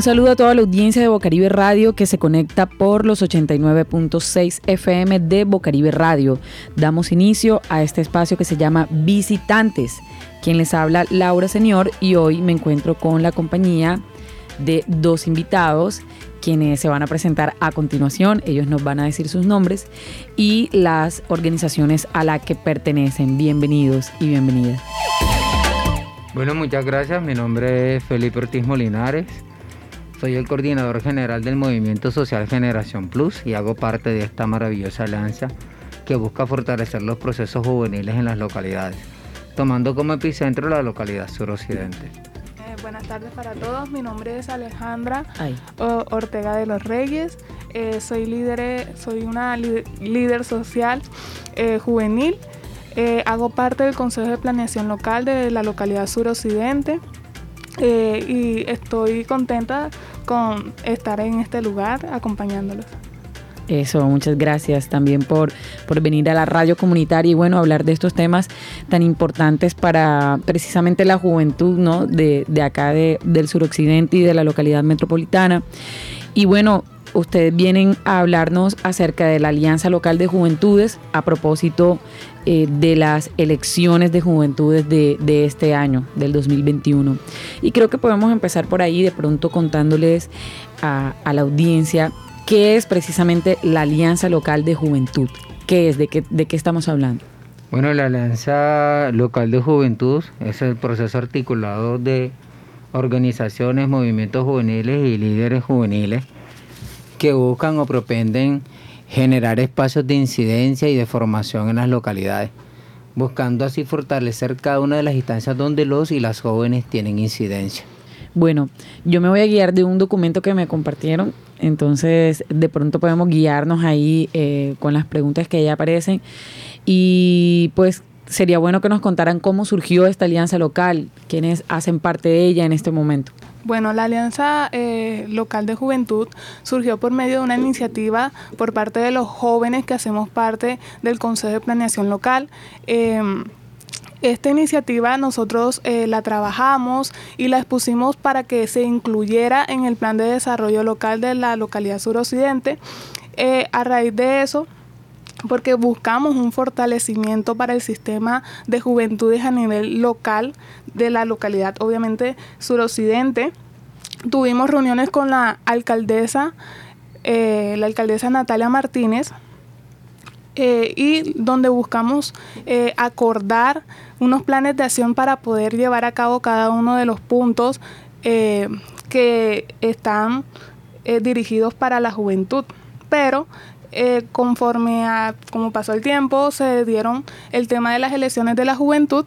Un saludo a toda la audiencia de Bocaribe Radio que se conecta por los 89.6 FM de Bocaribe Radio. Damos inicio a este espacio que se llama Visitantes. Quien les habla, Laura Señor, y hoy me encuentro con la compañía de dos invitados quienes se van a presentar a continuación. Ellos nos van a decir sus nombres y las organizaciones a las que pertenecen. Bienvenidos y bienvenidas. Bueno, muchas gracias. Mi nombre es Felipe Ortiz Molinares. Soy el coordinador general del Movimiento Social Generación Plus y hago parte de esta maravillosa alianza que busca fortalecer los procesos juveniles en las localidades, tomando como epicentro la localidad suroccidente. Eh, buenas tardes para todos, mi nombre es Alejandra Ortega de los Reyes, eh, soy, líder, soy una líder social eh, juvenil, hago parte del Consejo de Planeación Local de la localidad suroccidente. Eh, y estoy contenta con estar en este lugar acompañándolos. Eso, muchas gracias también por, por venir a la radio comunitaria y bueno, hablar de estos temas tan importantes para precisamente la juventud ¿no? de, de acá de, del suroccidente y de la localidad metropolitana. Y bueno, ustedes vienen a hablarnos acerca de la Alianza Local de Juventudes a propósito eh, de las elecciones de juventudes de, este año, del 2021. Y creo que podemos empezar por ahí de pronto contándoles a, la audiencia qué es precisamente la Alianza Local de Juventud. ¿Qué es? ¿De qué, de qué estamos hablando? Bueno, la Alianza Local de Juventud es el proceso articulado de organizaciones, movimientos juveniles y líderes juveniles que buscan o propenden generar espacios de incidencia y de formación en las localidades, buscando así fortalecer cada una de las instancias donde los y las jóvenes tienen incidencia. Bueno, yo me voy a guiar de un documento que me compartieron, entonces de pronto podemos guiarnos ahí eh, con las preguntas que ya aparecen y pues sería bueno que nos contaran cómo surgió esta alianza local, quiénes hacen parte de ella en este momento. Bueno, la Alianza eh, Local de Juventud surgió por medio de una iniciativa por parte de los jóvenes que hacemos parte del Consejo de Planeación Local. Em, esta iniciativa nosotros eh, la trabajamos y la expusimos para que se incluyera en el plan de desarrollo local de la localidad suroccidente. Eh, a raíz de eso, porque buscamos un fortalecimiento para el sistema de juventudes a nivel local de la localidad, obviamente suroccidente. Tuvimos reuniones con la alcaldesa, eh, la alcaldesa Natalia Martínez, eh, y donde buscamos eh, acordar unos planes de acción para poder llevar a cabo cada uno de los puntos que están dirigidos para la juventud. Pero eh, conforme a como pasó el tiempo, se dieron el tema de las elecciones de la juventud,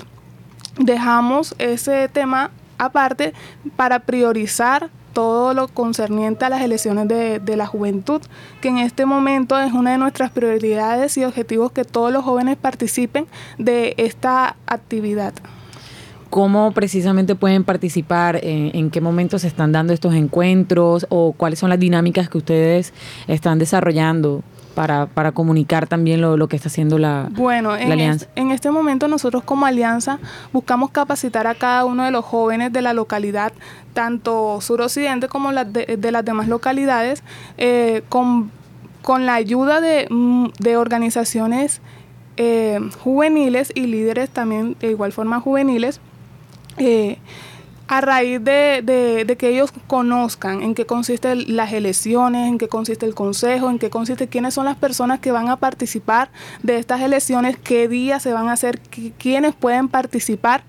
dejamos ese tema aparte para priorizar todo lo concerniente a las elecciones de, de, la juventud, que en este momento es una de nuestras prioridades y objetivos que todos los jóvenes participen de esta actividad. ¿Cómo precisamente pueden participar? ¿En, qué momentos se están dando estos encuentros? ¿O cuáles son las dinámicas que ustedes están desarrollando? Para, para comunicar también lo, lo, que está haciendo la, bueno, en alianza? en este momento nosotros como alianza buscamos capacitar a cada uno de los jóvenes de la localidad, tanto suroccidente como la de, las demás localidades, eh, con, con, la ayuda de, mm, de organizaciones eh, juveniles y líderes también de igual forma juveniles. Eh, a raíz de, que ellos conozcan en qué consisten las elecciones, en qué consiste el consejo, en qué consiste quiénes son las personas que van a participar de estas elecciones, qué días se van a hacer, quiénes pueden participar.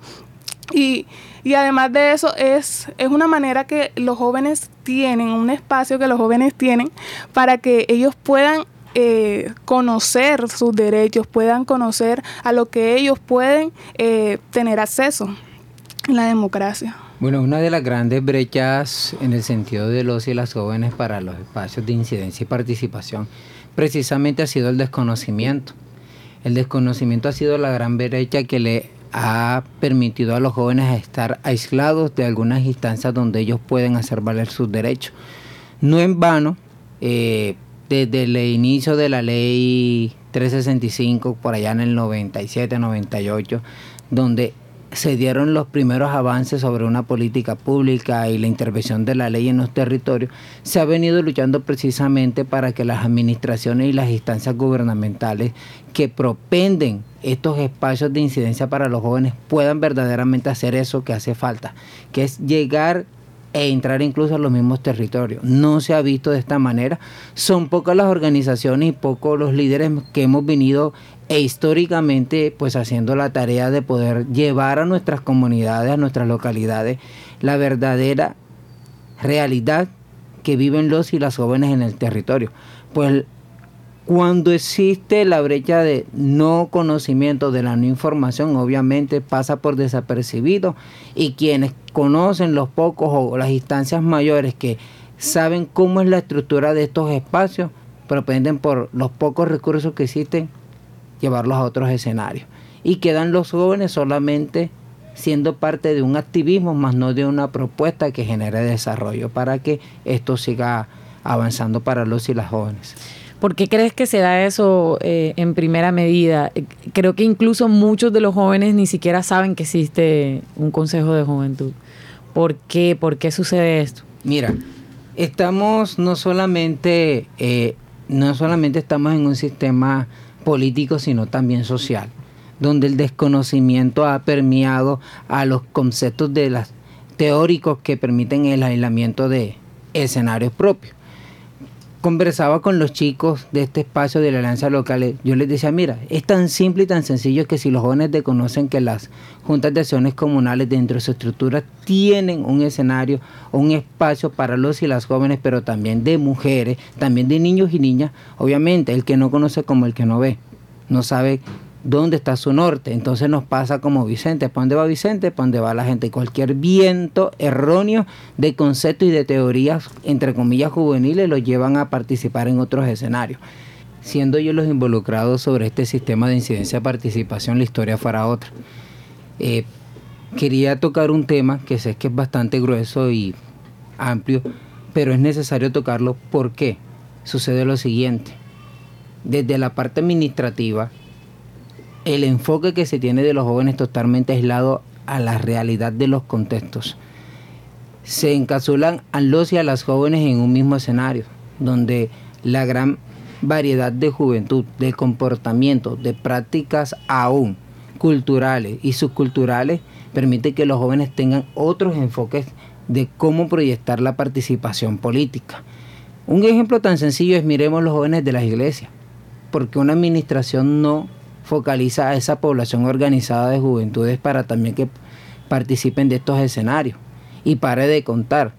Y, además de eso es, es una manera que los jóvenes tienen, un espacio que los jóvenes tienen para que ellos puedan eh, conocer sus derechos, puedan conocer a lo que ellos pueden eh, tener acceso en la democracia. Bueno, una de las grandes brechas en el sentido de los y las jóvenes para los espacios de incidencia y participación precisamente ha sido el desconocimiento. El desconocimiento ha sido la gran brecha que le ha permitido a los jóvenes estar aislados de algunas instancias donde ellos pueden hacer valer sus derechos. No en vano, eh, desde el inicio de la ley 365, por allá en el 97, 98, donde se dieron los primeros avances sobre una política pública y la intervención de la ley en los territorios, se ha venido luchando precisamente para que las administraciones y las instancias gubernamentales que propenden estos espacios de incidencia para los jóvenes puedan verdaderamente hacer eso que hace falta, que es llegar e entrar incluso a los mismos territorios. No se ha visto de esta manera. Son pocas las organizaciones y pocos los líderes que hemos venido e históricamente pues haciendo la tarea de poder llevar a nuestras comunidades, a nuestras localidades, la verdadera realidad que viven los y las jóvenes en el territorio. Pues cuando existe la brecha de no conocimiento de la no información, obviamente pasa por desapercibido y quienes conocen los pocos o las instancias mayores que saben cómo es la estructura de estos espacios, propenden por los pocos recursos que existen llevarlos a otros escenarios. Y quedan los jóvenes solamente siendo parte de un activismo, más no de una propuesta que genere desarrollo para que esto siga avanzando para los y las jóvenes. ¿Por qué crees que se da eso eh, en primera medida? Creo que incluso muchos de los jóvenes ni siquiera saben que existe un Consejo de Juventud. ¿Por qué? ¿Por qué sucede esto? Mira, estamos no solamente, eh, no solamente estamos en un sistema político, sino también social, donde el desconocimiento ha permeado a los conceptos de las teóricos que permiten el aislamiento de escenarios propios. Conversaba con los chicos de este espacio de la alianza local. Yo les decía, mira, es tan simple y tan sencillo que si los jóvenes desconocen que las juntas de acciones comunales dentro de su estructura tienen un escenario, un espacio para los y las jóvenes, pero también de mujeres, también de niños y niñas, obviamente el que no conoce como el que no ve, no sabe dónde está su norte. Entonces nos pasa como Vicente. ¿Para dónde va Vicente? ¿Para dónde va la gente? Cualquier viento erróneo de conceptos y de teorías, entre comillas, juveniles, los llevan a participar en otros escenarios. Siendo yo los involucrados sobre este sistema de incidencia-participación, la historia fuera otra. Eh, quería tocar un tema que sé que es bastante grueso y amplio, pero es necesario tocarlo porque sucede lo siguiente. Desde la parte administrativa, el enfoque que se tiene de los jóvenes totalmente aislado a la realidad de los contextos. Se encapsulan a los y a las jóvenes en un mismo escenario, donde la gran variedad de juventud, de comportamiento, de prácticas aún culturales y subculturales permite que los jóvenes tengan otros enfoques de cómo proyectar la participación política. Un ejemplo tan sencillo es miremos los jóvenes de las iglesias, porque una administración no focaliza a esa población organizada de juventudes para también que participen de estos escenarios. Y pare de contar.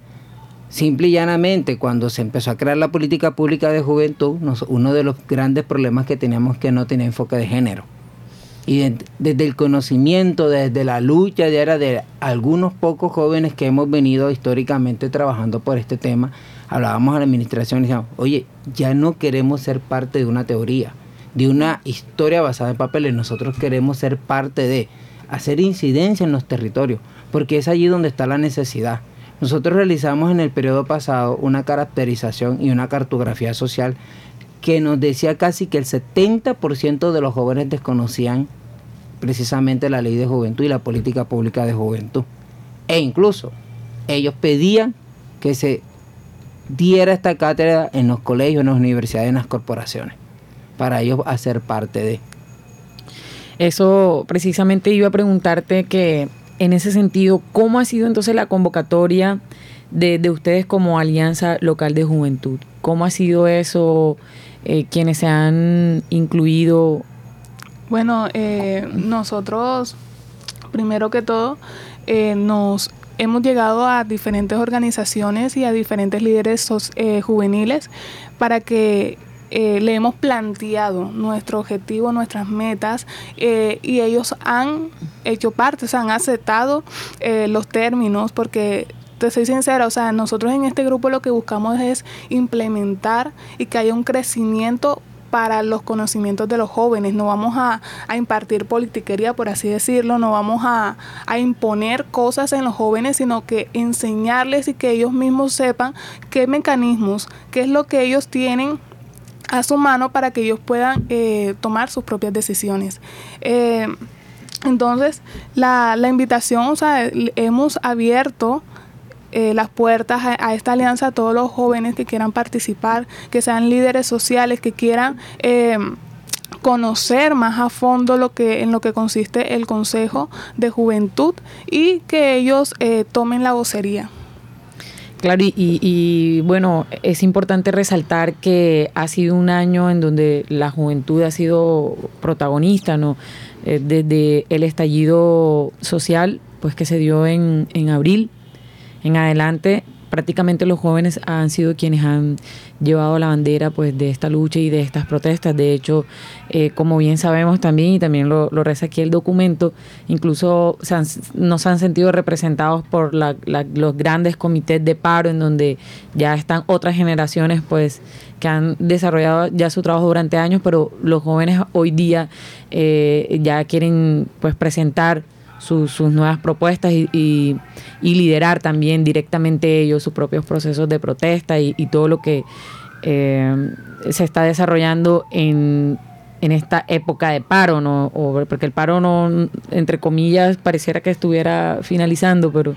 Simple y llanamente, cuando se empezó a crear la política pública de juventud, uno de los grandes problemas que teníamos que no tenía enfoque de género. Y desde el conocimiento, desde la lucha de, de algunos pocos jóvenes que hemos venido históricamente trabajando por este tema, hablábamos a la administración y decíamos, oye, ya no queremos ser parte de una teoría de una historia basada en papeles. Nosotros queremos ser parte de hacer incidencia en los territorios, porque es allí donde está la necesidad. Nosotros realizamos en el periodo pasado una caracterización y una cartografía social que nos decía casi que el 70% de los jóvenes desconocían precisamente la ley de juventud y la política pública de juventud. E incluso ellos pedían que se diera esta cátedra en los colegios, en las universidades, en las corporaciones para ellos hacer parte de. Eso precisamente iba a preguntarte que en ese sentido, ¿cómo ha sido entonces la convocatoria de, ustedes como Alianza Local de Juventud? ¿Cómo ha sido eso? Eh, quienes se han incluido. Bueno, eh, nosotros, primero que todo, eh, nos hemos llegado a diferentes organizaciones y a diferentes líderes juveniles para que eh, le hemos planteado nuestro objetivo, nuestras metas eh, y ellos han hecho parte, o sea, han aceptado eh, los términos porque te soy sincera, o sea, nosotros en este grupo lo que buscamos es implementar y que haya un crecimiento para los conocimientos de los jóvenes. No vamos a, impartir politiquería, por así decirlo, no vamos a, a, imponer cosas en los jóvenes, sino que enseñarles y que ellos mismos sepan qué mecanismos, qué es lo que ellos tienen a su mano para que ellos puedan eh, tomar sus propias decisiones. Eh, Entonces, la, la invitación, o sea, hemos abierto eh, las puertas a, esta alianza a todos los jóvenes que quieran participar, que sean líderes sociales, que quieran conocer más a fondo lo que en lo que consiste el Consejo de Juventud y que ellos tomen la vocería. Claro, y, y, bueno, es importante resaltar que ha sido un año en donde la juventud ha sido protagonista, ¿no? desde el estallido social, pues que se dio en, en abril en adelante prácticamente los jóvenes han sido quienes han llevado la bandera pues de esta lucha y de estas protestas. De hecho, eh, como bien sabemos también, y también lo, lo reza aquí el documento, incluso se han, nos han sentido representados por los grandes comités de paro en donde ya están otras generaciones pues que han desarrollado ya su trabajo durante años, pero los jóvenes hoy día eh, ya quieren pues presentar sus, nuevas propuestas y, liderar también directamente ellos sus propios procesos de protesta y, todo lo que eh, se está desarrollando en, en esta época de paro, ¿no? porque el paro no, entre comillas, pareciera que estuviera finalizando, pero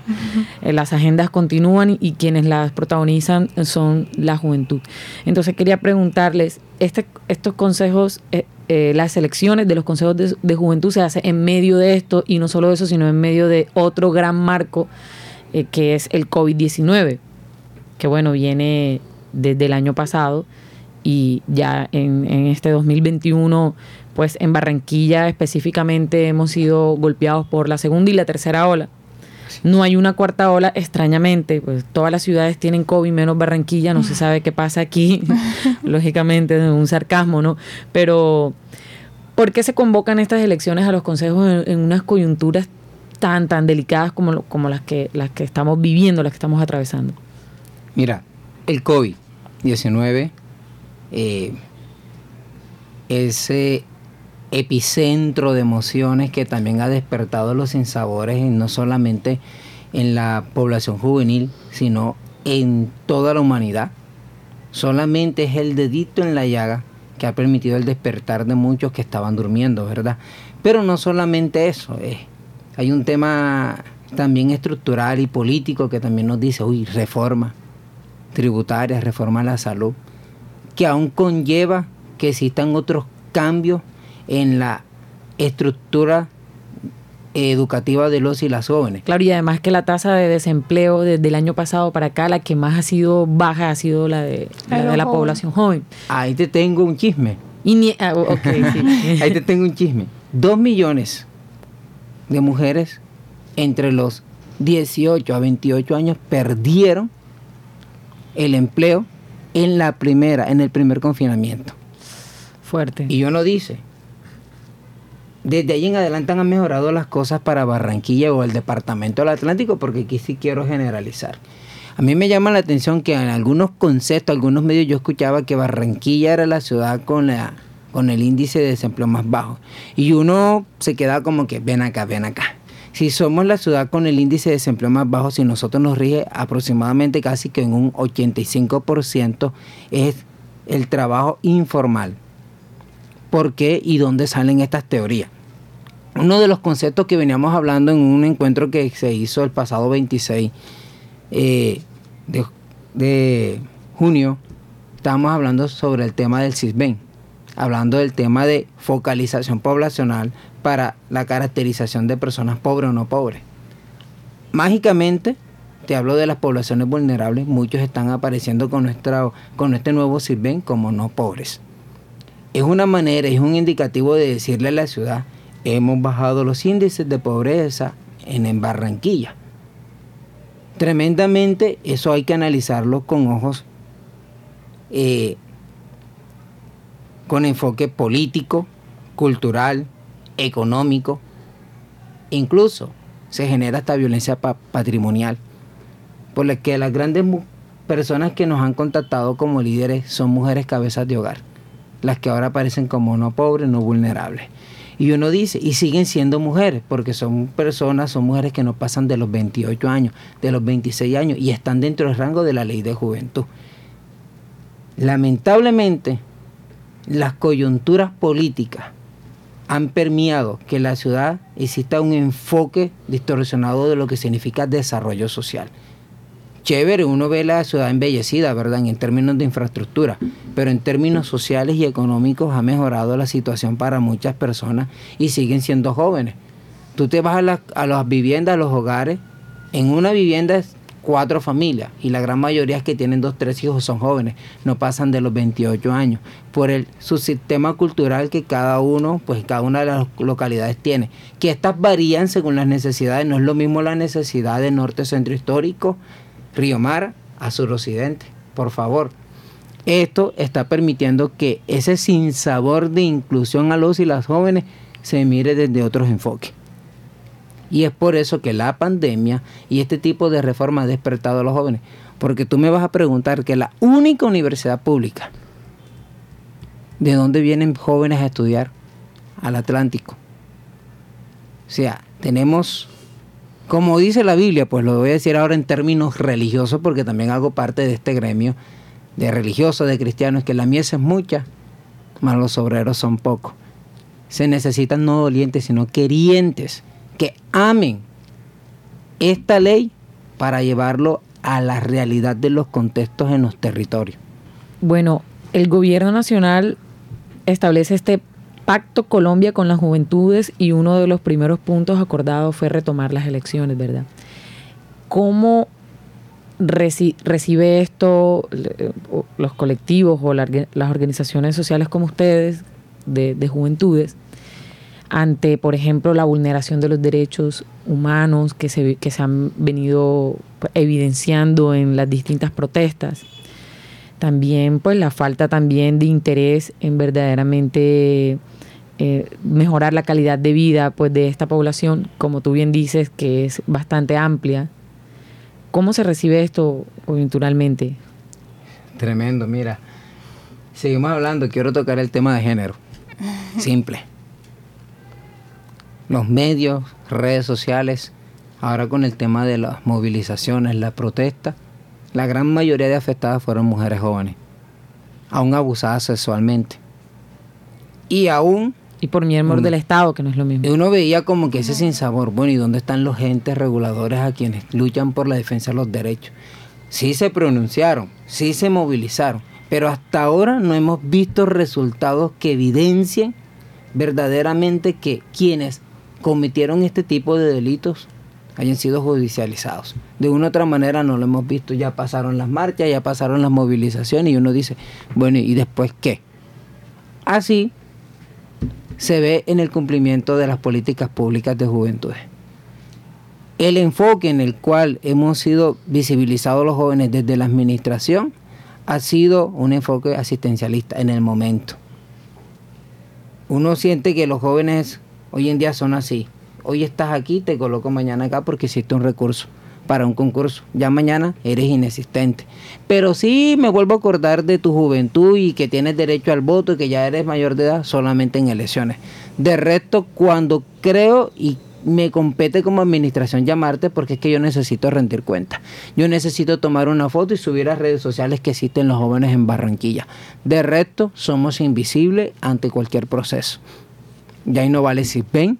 eh, las agendas continúan y, quienes las protagonizan son la juventud. Entonces quería preguntarles, este, estos consejos eh, eh, las elecciones de los consejos de, juventud se hace en medio de esto y no solo eso, sino en medio de otro gran marco eh, que es el COVID-19, que bueno, viene desde el año pasado y ya en, en este 2021 pues en Barranquilla específicamente hemos sido golpeados por la segunda y la tercera ola no hay una cuarta ola, extrañamente, pues todas las ciudades tienen COVID menos Barranquilla, no se sabe qué pasa aquí, lógicamente, un sarcasmo, ¿no? Pero, ¿por qué se convocan estas elecciones a los consejos en, unas coyunturas tan, tan delicadas como, como las, que, las que estamos viviendo, las que estamos atravesando? Mira, el COVID-19 eh, ese epicentro de emociones que también ha despertado los sinsabores no solamente en la población juvenil, sino en toda la humanidad. Solamente es el dedito en la llaga que ha permitido el despertar de muchos que estaban durmiendo, ¿verdad? Pero no solamente eso, eh, hay un tema también estructural y político que también nos dice, uy, reforma tributaria, reforma a la salud, que aún conlleva que existan otros cambios en la estructura educativa de los y las jóvenes. Claro, y además que la tasa de desempleo desde el año pasado para acá, la que más ha sido baja ha sido la de la, población joven. Ahí te tengo un chisme. Ah, Ahí te tengo un chisme. Dos millones de mujeres entre los 18 a 28 años perdieron el empleo en la primera, en el primer confinamiento. Fuerte. Y yo no dice, desde ahí en adelante han mejorado las cosas para Barranquilla o el departamento del Atlántico, porque aquí sí quiero generalizar. A mí me llama la atención que en algunos conceptos, algunos medios yo escuchaba que Barranquilla era la ciudad con la con el índice de desempleo más bajo. Y uno se queda como que ven acá, ven acá. Si somos la ciudad con el índice de desempleo más bajo, si nosotros nos rige aproximadamente casi que en un 85% es el trabajo informal. ¿Por qué y dónde salen estas teorías? Uno de los conceptos que veníamos hablando en un encuentro que se hizo el pasado 26 eh, de, junio, estábamos hablando sobre el tema del CISBEN, hablando del tema de focalización poblacional para la caracterización de personas pobres o no pobres. Mágicamente, te hablo de las poblaciones vulnerables, muchos están apareciendo con, nuestra, con este nuevo CISBEN como no pobres es una manera, es un indicativo de decirle a la ciudad, hemos bajado los índices de pobreza en, Barranquilla. Tremendamente, eso hay que analizarlo con ojos, eh, con enfoque político, cultural, económico, incluso se genera esta violencia patrimonial, por la que las grandes personas que nos han contactado como líderes son mujeres cabezas de hogar las que ahora aparecen como no pobres, no vulnerables. Y uno dice, y siguen siendo mujeres, porque son personas, son mujeres que no pasan de los 28 años, de los 26 años, y están dentro del rango de la ley de juventud. Lamentablemente, las coyunturas políticas han permeado que en la ciudad exista un enfoque distorsionado de lo que significa desarrollo social. Chévere, uno ve la ciudad embellecida, ¿verdad? En términos de infraestructura, pero en términos sociales y económicos ha mejorado la situación para muchas personas y siguen siendo jóvenes. Tú te vas a, a las viviendas, a los hogares, en una vivienda cuatro familias y la gran mayoría es que tienen dos, tres hijos son jóvenes, no pasan de los 28 años, por el su sistema cultural que cada uno, pues cada una de las localidades tiene, que estas varían según las necesidades, no es lo mismo la necesidad de norte centro histórico, Río Mar a suroccidente, por favor. Esto está permitiendo que ese sinsabor de inclusión a los y las jóvenes se mire desde otros enfoques. Y es por eso que la pandemia y este tipo de reforma ha despertado a los jóvenes. Porque tú me vas a preguntar que la única universidad pública, ¿de dónde vienen jóvenes a estudiar? Al Atlántico. O sea, tenemos, como dice la Biblia, pues lo voy a decir ahora en términos religiosos, porque también hago parte de este gremio de religiosos, de cristianos, que la mies es mucha, mas los obreros son pocos. Se necesitan no dolientes, sino querientes que amen esta ley para llevarlo a la realidad de los contextos en los territorios. Bueno, el gobierno nacional establece este pacto Colombia con las juventudes y uno de los primeros puntos acordados fue retomar las elecciones, ¿verdad? ¿Cómo recibe esto los colectivos o las organizaciones sociales como ustedes de, de juventudes? ante, por ejemplo, la vulneración de los derechos humanos que se, que se han venido evidenciando en las distintas protestas. También, pues, la falta también de interés en verdaderamente eh, mejorar la calidad de vida pues, de esta población, como tú bien dices, que es bastante amplia. ¿Cómo se recibe esto coyunturalmente? Tremendo, mira. Seguimos hablando, quiero tocar el tema de género. Simple los medios, redes sociales, ahora con el tema de las movilizaciones, la protesta, la gran mayoría de afectadas fueron mujeres jóvenes, aún abusadas sexualmente. Y aún... Y por miembros del Estado, que no es lo mismo. Uno veía como que ese sinsabor, bueno, ¿y dónde están los entes reguladores a quienes luchan por la defensa de los derechos? Sí se pronunciaron, sí se movilizaron, pero hasta ahora no hemos visto resultados que evidencien verdaderamente que quienes cometieron este tipo de delitos hayan sido judicializados. De una u otra manera no lo hemos visto, ya pasaron las marchas, ya pasaron las movilizaciones y uno dice, bueno, ¿y después qué? Así se ve en el cumplimiento de las políticas públicas de juventud. El enfoque en el cual hemos sido visibilizados los jóvenes desde la administración ha sido un enfoque asistencialista en el momento. Uno siente que los jóvenes Hoy en día son así. Hoy estás aquí, te coloco mañana acá porque hiciste un recurso para un concurso. Ya mañana eres inexistente. Pero sí me vuelvo a acordar de tu juventud y que tienes derecho al voto y que ya eres mayor de edad solamente en elecciones. De resto, cuando creo y me compete como administración llamarte porque es que yo necesito rendir cuenta. Yo necesito tomar una foto y subir a redes sociales que existen los jóvenes en Barranquilla. De resto, somos invisibles ante cualquier proceso. Ya ahí no vale si ven,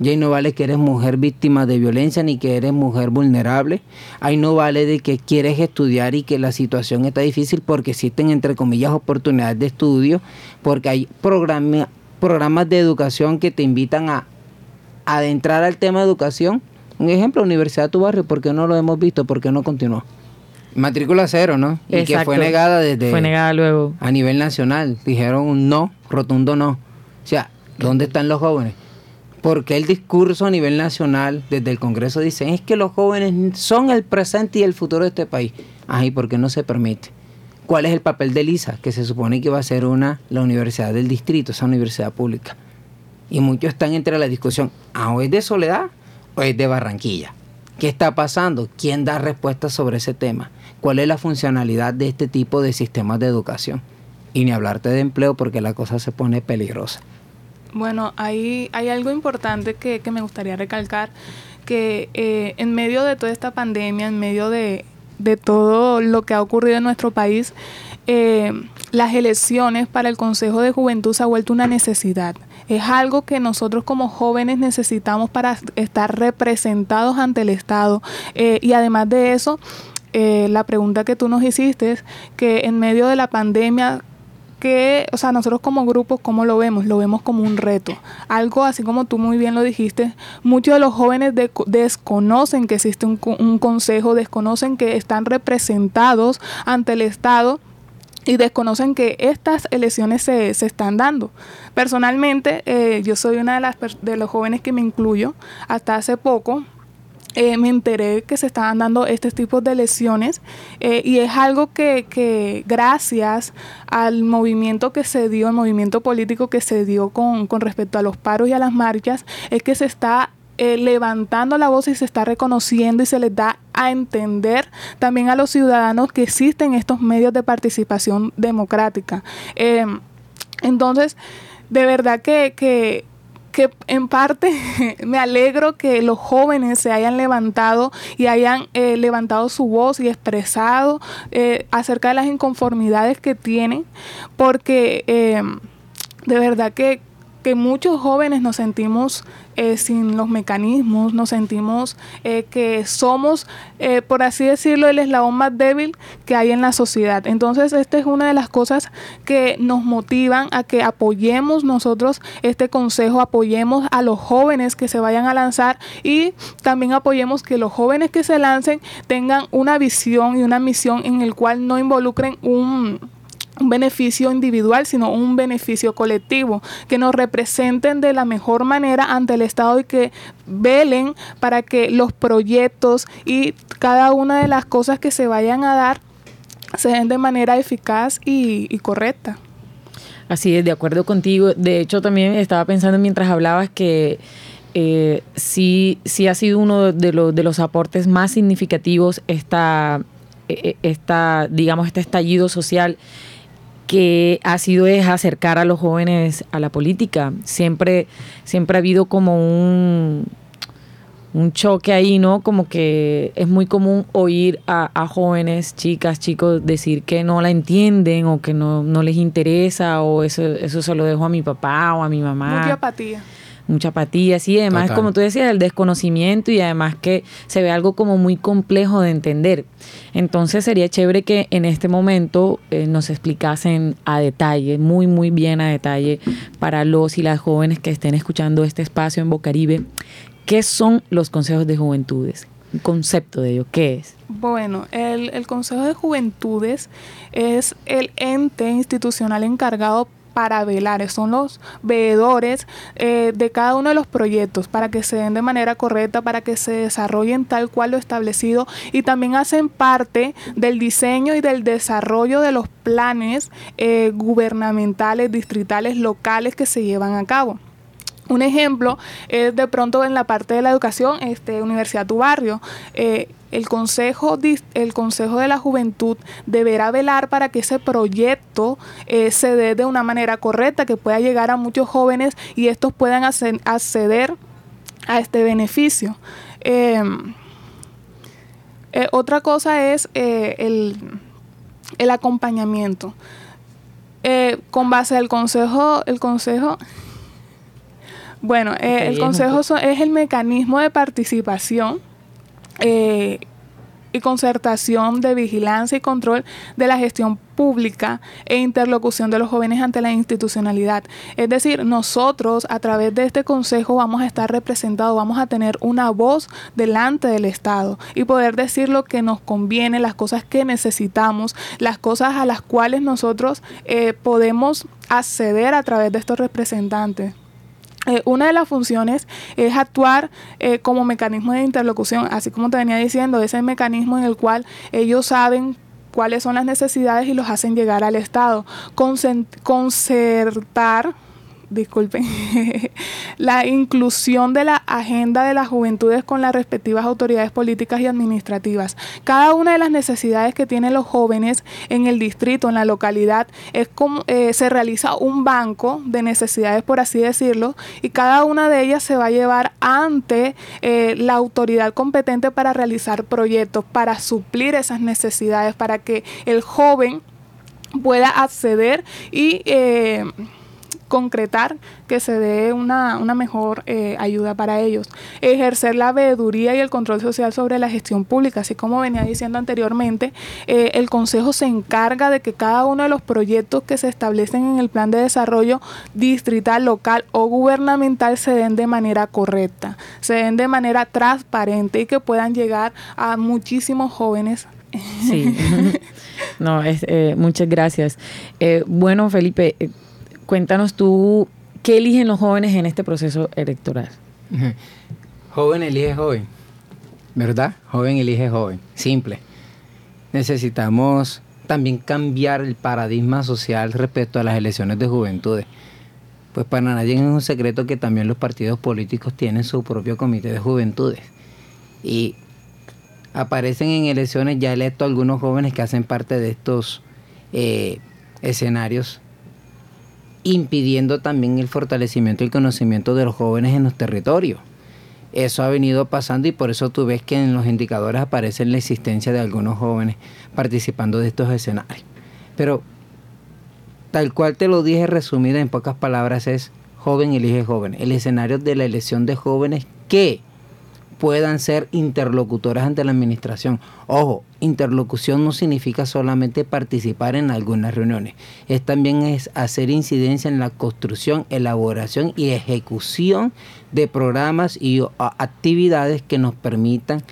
ya ahí no vale que eres mujer víctima de violencia ni que eres mujer vulnerable. Ahí no vale de que quieres estudiar y que la situación está difícil porque existen entre comillas oportunidades de estudio, porque hay programas de educación que te invitan a adentrar al tema de educación. Un ejemplo, Universidad de tu barrio, ¿por qué no lo hemos visto? ¿Por qué no continuó? Matrícula cero, ¿no? Y que fue negada desde... Fue negada luego. A nivel nacional. Dijeron un no, rotundo no. O sea, ¿Dónde están los jóvenes? Porque el discurso a nivel nacional, desde el Congreso, dice, es que los jóvenes son el presente y el futuro de este país. Ay, ¿por qué no se permite? ¿Cuál es el papel de LISA? Que se supone que va a ser una, la universidad del distrito, esa universidad pública. Y muchos están entre la discusión, ¿ah, o es de Soledad o es de Barranquilla? ¿Qué está pasando? ¿Quién da respuesta sobre ese tema? ¿Cuál es la funcionalidad de este tipo de sistemas de educación? Y ni hablarte de empleo porque la cosa se pone peligrosa. Bueno, hay, hay algo importante que, me gustaría recalcar, que eh, en medio de toda esta pandemia, en medio de, todo lo que ha ocurrido en nuestro país, eh, las elecciones para el Consejo de Juventud se ha vuelto una necesidad. Es algo que nosotros como jóvenes necesitamos para estar representados ante el Estado. Eh, y además de eso, eh, la pregunta que tú nos hiciste es que en medio de la pandemia que, o sea, nosotros como grupo, ¿cómo lo vemos? Lo vemos como un reto. Algo así como tú muy bien lo dijiste, muchos de los jóvenes desconocen que existe un, un, consejo, desconocen que están representados ante el Estado y desconocen que estas elecciones se, se están dando. Personalmente, eh, yo soy una de, las, de los jóvenes que me incluyo. Hasta hace poco, eh, me enteré que se estaban dando este tipo de lesiones eh, y es algo que, que, gracias al movimiento que se dio, el movimiento político que se dio con, con respecto a los paros y a las marchas, es que se está eh, levantando la voz y se está reconociendo y se les da a entender también a los ciudadanos que existen estos medios de participación democrática. entonces, de verdad que, que que en parte me alegro que los jóvenes se hayan levantado y hayan eh, levantado su voz y expresado eh, acerca de las inconformidades que tienen, porque eh, de verdad que, que muchos jóvenes nos sentimos eh, sin los mecanismos, nos sentimos eh, que somos, eh, por así decirlo, el eslabón más débil que hay en la sociedad. Entonces, esta es una de las cosas que nos motivan a que apoyemos nosotros este consejo, apoyemos a los jóvenes que se vayan a lanzar y también apoyemos que los jóvenes que se lancen tengan una visión y una misión en el cual no involucren un un beneficio individual, sino un beneficio colectivo, que nos representen de la mejor manera ante el Estado y que velen para que los proyectos y cada una de las cosas que se vayan a dar se den de manera eficaz y, correcta. Así es, de acuerdo contigo. De hecho, también estaba pensando mientras hablabas que eh, sí, sí ha sido uno de, los, de los aportes más significativos esta, e, e, esta, digamos, este estallido social que ha sido es acercar a los jóvenes a la política. Siempre, siempre ha habido como un, un choque ahí, ¿no? Como que es muy común oír a, jóvenes, chicas, chicos decir que no la entienden o que no, no les interesa o eso, eso se lo dejo a mi papá o a mi mamá. Mucha apatía mucha apatía, sí, además, como tú decías, el desconocimiento y además que se ve algo como muy complejo de entender. Entonces sería chévere que en este momento eh, nos explicasen a detalle, muy, muy bien a detalle, para los y las jóvenes que estén escuchando este espacio en Bocaribe, qué son los consejos de juventudes. Un concepto de ello, ¿qué es? Bueno, el, el Consejo de Juventudes es el ente institucional encargado para velar, son los veedores eh, de cada uno de los proyectos para que se den de manera correcta, para que se desarrollen tal cual lo establecido y también hacen parte del diseño y del desarrollo de los planes eh, gubernamentales, distritales, locales que se llevan a cabo. Un ejemplo es de pronto en la parte de la educación, este, Universidad Tu Barrio. Eh, el consejo, el consejo de la Juventud deberá velar para que ese proyecto eh, se dé de una manera correcta, que pueda llegar a muchos jóvenes y estos puedan acceder a este beneficio. Em, eh, otra cosa es el, el, acompañamiento. con base al consejo, el consejo bueno, eh, el consejo es el mecanismo de participación eh, y concertación de vigilancia y control de la gestión pública e interlocución de los jóvenes ante la institucionalidad. Es decir, nosotros a través de este consejo vamos a estar representados, vamos a tener una voz delante del Estado y poder decir lo que nos conviene, las cosas que necesitamos, las cosas a las cuales nosotros eh, podemos acceder a través de estos representantes. Eh, una de las funciones es actuar eh, como mecanismo de interlocución, así como te venía diciendo, ese mecanismo en el cual ellos saben cuáles son las necesidades y los hacen llegar al Estado. concertar disculpen, la inclusión de la agenda de las juventudes con las respectivas autoridades políticas y administrativas. Cada una de las necesidades que tienen los jóvenes en el distrito, en la localidad, es como eh, se realiza un banco de necesidades, por así decirlo, y cada una de ellas se va a llevar ante eh, la autoridad competente para realizar proyectos, para suplir esas necesidades, para que el joven pueda acceder y eh, concretar que se dé una, mejor eh, ayuda para ellos. Ejercer la veeduría y el control social sobre la gestión pública, así como venía diciendo anteriormente, eh, el Consejo se encarga de que cada uno de los proyectos que se establecen en el plan de desarrollo distrital, local o gubernamental se den de manera correcta, se den de manera transparente y que puedan llegar a muchísimos jóvenes Sí, no, es, eh, muchas gracias. bueno, Felipe, Cuéntanos tú, ¿qué eligen los jóvenes en este proceso electoral? Joven elige joven, ¿verdad? Joven elige joven, simple. Necesitamos también cambiar el paradigma social respecto a las elecciones de juventudes. Pues para nadie es un secreto que también los partidos políticos tienen su propio comité de juventudes. Y aparecen en elecciones ya electos algunos jóvenes que hacen parte de estos eh, escenarios impidiendo también el fortalecimiento y el conocimiento de los jóvenes en los territorios. Eso ha venido pasando y por eso tú ves que en los indicadores aparece la existencia de algunos jóvenes participando de estos escenarios. Pero tal cual te lo dije resumida en pocas palabras es joven elige joven. El escenario de la elección de jóvenes que puedan ser interlocutores ante la administración. Ojo, interlocución no significa solamente participar en algunas reuniones, es también es hacer incidencia en la construcción, elaboración y ejecución de programas y actividades que nos permitan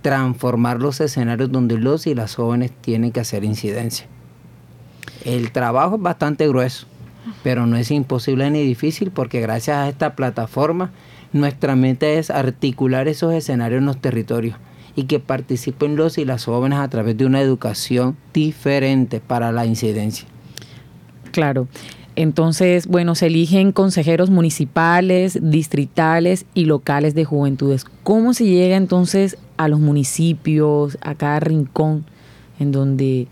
transformar los escenarios donde los y las jóvenes tienen que hacer incidencia. El trabajo es bastante grueso, pero no es imposible ni difícil porque gracias a esta plataforma nuestra meta es articular esos escenarios en los territorios y que participen los y las jóvenes a través de una educación diferente para la incidencia. Claro. Entonces, bueno, se eligen consejeros municipales, distritales y locales de juventudes. ¿Cómo se llega entonces a los municipios, a cada rincón en donde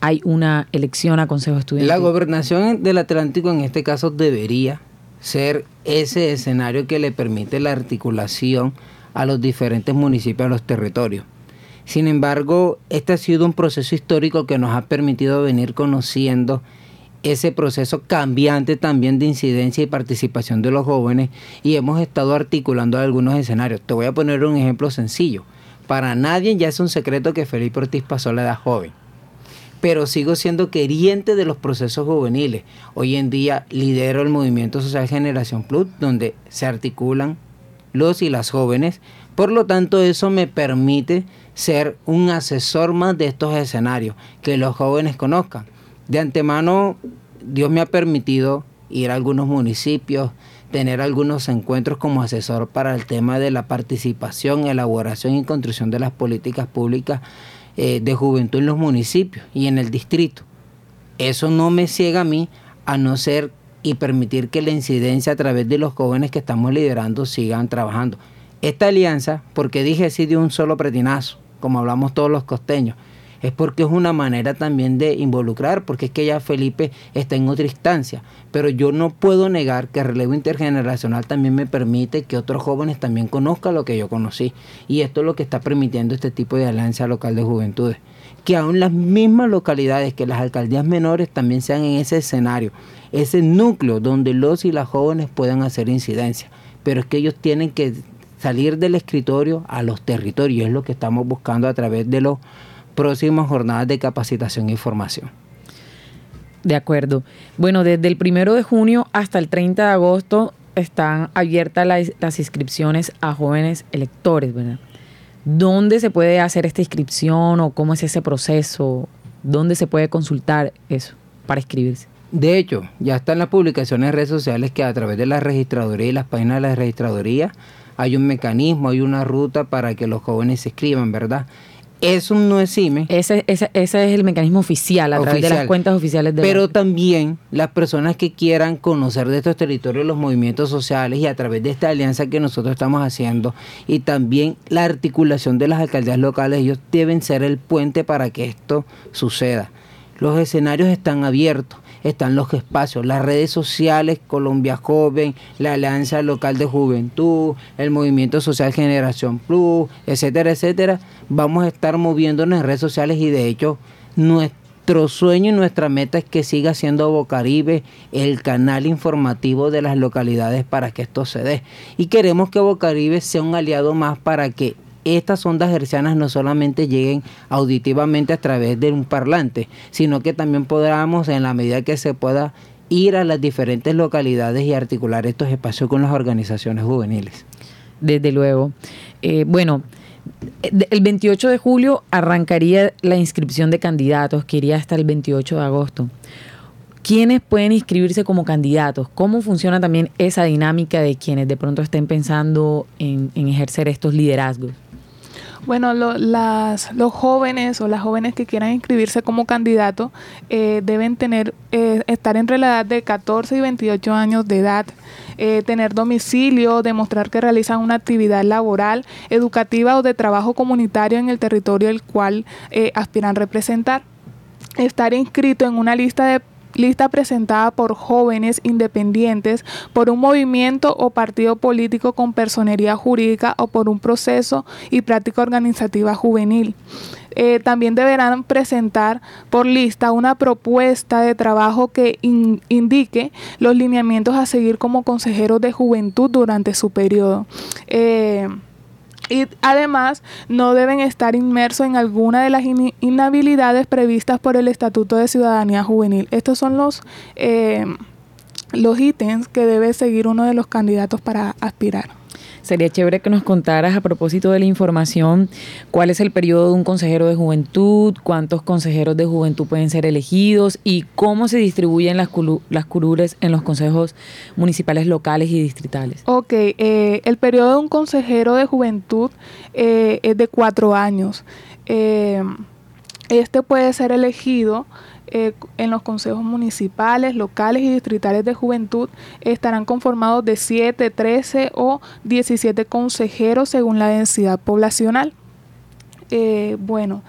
hay una elección a consejo estudiantil? La gobernación del Atlántico en este caso debería ser ese escenario que le permite la articulación a los diferentes municipios, a los territorios. Sin embargo, este ha sido un proceso histórico que nos ha permitido venir conociendo ese proceso cambiante también de incidencia y participación de los jóvenes y hemos estado articulando algunos escenarios. Te voy a poner un ejemplo sencillo. Para nadie ya es un secreto que Felipe Ortiz pasó la edad joven pero sigo siendo queriente de los procesos juveniles. Hoy en día lidero el movimiento social Generación Plus, donde se articulan los y las jóvenes. Por lo tanto, eso me permite ser un asesor más de estos escenarios, que los jóvenes conozcan. De antemano, Dios me ha permitido ir a algunos municipios, tener algunos encuentros como asesor para el tema de la participación, elaboración y construcción de las políticas públicas eh, de juventud en los municipios y en el distrito. Eso no me ciega a mí a no ser y permitir que la incidencia a través de los jóvenes que estamos liderando sigan trabajando. Esta alianza, porque dije así de un solo pretinazo, como hablamos todos los costeños, es porque es una manera también de involucrar, porque es que ya Felipe está en otra instancia. Pero yo no puedo negar que el relevo intergeneracional también me permite que otros jóvenes también conozcan lo que yo conocí. Y esto es lo que está permitiendo este tipo de alianza local de juventudes. Que aún las mismas localidades, que las alcaldías menores también sean en ese escenario, ese núcleo donde los y las jóvenes puedan hacer incidencia. Pero es que ellos tienen que salir del escritorio a los territorios, es lo que estamos buscando a través de los próximas jornadas de capacitación e información. De acuerdo. Bueno, desde el primero de junio hasta el 30 de agosto están abiertas las, inscripciones a jóvenes electores, ¿verdad? ¿Dónde se puede hacer esta inscripción o cómo es ese proceso? ¿Dónde se puede consultar eso para inscribirse? De hecho, ya están las publicaciones en redes sociales que a través de la registraduría y las páginas de la registraduría hay un mecanismo, hay una ruta para que los jóvenes se inscriban, ¿verdad? Eso no exime. Ese, ese, ese es el mecanismo oficial, a través de las cuentas oficiales de Pero también las personas que quieran conocer de estos territorios los movimientos sociales y a través de esta alianza que nosotros estamos haciendo y también la articulación de las alcaldías locales, ellos deben ser el puente para que esto suceda. Los escenarios están abiertos están los espacios, las redes sociales, Colombia Joven, la Alianza Local de Juventud, el Movimiento Social Generación Plus, etcétera, etcétera. Vamos a estar moviéndonos en redes sociales y de hecho nuestro sueño y nuestra meta es que siga siendo Bocaribe el canal informativo de las localidades para que esto se dé. Y queremos que Bocaribe sea un aliado más para que estas ondas hercianas no solamente lleguen auditivamente a través de un parlante, sino que también podamos, en la medida que se pueda, ir a las diferentes localidades y articular estos espacios con las organizaciones juveniles. Desde luego. Eh, bueno, el 28 de julio arrancaría la inscripción de candidatos, que iría hasta el 28 de agosto. ¿Quiénes pueden inscribirse como candidatos? ¿Cómo funciona también esa dinámica de quienes de pronto estén pensando en ejercer estos liderazgos? Bueno, las, los jóvenes o las jóvenes que quieran inscribirse como candidato eh, deben tener eh, estar entre la edad de 14 y 28 años de edad, eh, tener domicilio, demostrar que realizan una actividad laboral, educativa o de trabajo comunitario en el territorio el cual aspiran representar. Estar inscrito en una lista de lista presentada por jóvenes independientes, por un movimiento o partido político con personería jurídica o por un proceso y práctica organizativa juvenil. Eh, también deberán presentar por lista una propuesta de trabajo que indique los lineamientos a seguir como consejeros de juventud durante su periodo. Eh, y además no deben estar inmersos en alguna de las inhabilidades previstas por el Estatuto de Ciudadanía Juvenil. Estos son los, eh, los ítems que debe seguir uno de los candidatos para aspirar. Sería chévere que nos contaras a propósito de la información cuál es el periodo de un consejero de juventud, cuántos consejeros de juventud pueden ser elegidos y cómo se distribuyen las, las curules en los consejos municipales locales y distritales. Ok, eh, el periodo de un consejero de juventud eh, es de cuatro años. Eh, este puede ser elegido eh, en los consejos municipales, locales y distritales de juventud estarán conformados de 7, 13 o 17 consejeros según la densidad poblacional. Eh, bueno,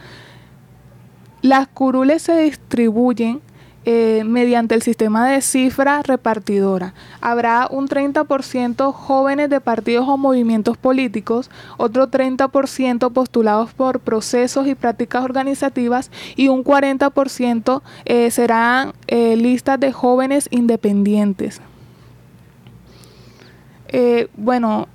las curules se distribuyen eh, mediante el sistema de cifra repartidora. Habrá un 30% jóvenes de partidos o movimientos políticos, otro 30% postulados por procesos y prácticas organizativas y un 40% eh, serán eh, listas de jóvenes independientes. bueno,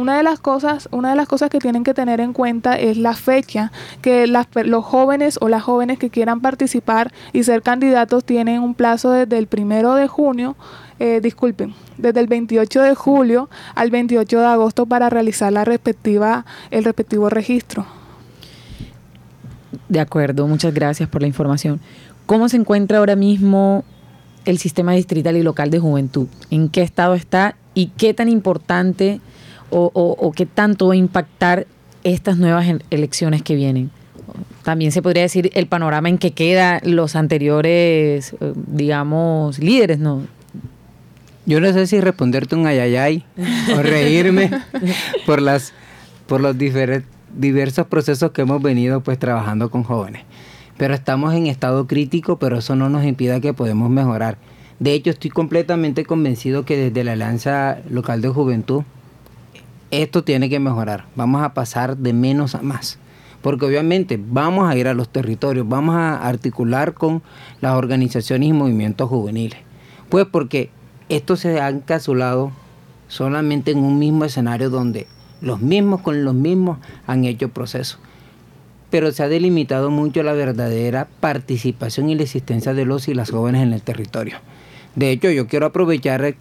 una de las cosas, una de las cosas que tienen que tener en cuenta es la fecha que los jóvenes o las jóvenes que quieran participar y ser candidatos tienen un plazo desde el primero de junio, eh, disculpen, desde el 28 de julio al 28 de agosto para realizar la respectiva, el respectivo registro. De acuerdo, muchas gracias por la información. ¿Cómo se encuentra ahora mismo el sistema distrital y local de juventud? ¿En qué estado está y qué tan importante o, qué tanto va a impactar estas nuevas elecciones que vienen? También se podría decir el panorama en que quedan los anteriores, eh, digamos, líderes, ¿no? Yo no sé si responderte un ayayay o reírme por las por los diversos procesos que hemos venido pues trabajando con jóvenes. Pero estamos en estado crítico, pero eso no nos impida que podemos mejorar. De hecho, estoy completamente convencido que desde la Alianza Local de Juventud esto tiene que mejorar. Vamos a pasar de menos a más. Porque obviamente vamos a ir a los territorios, vamos a articular con las organizaciones y movimientos juveniles. Pues porque estos se han encapsulado solamente en un mismo escenario donde los mismos con los mismos han hecho procesos. Pero se ha delimitado mucho la verdadera participación y la existencia de los y las jóvenes en el territorio. De hecho, yo quiero aprovechar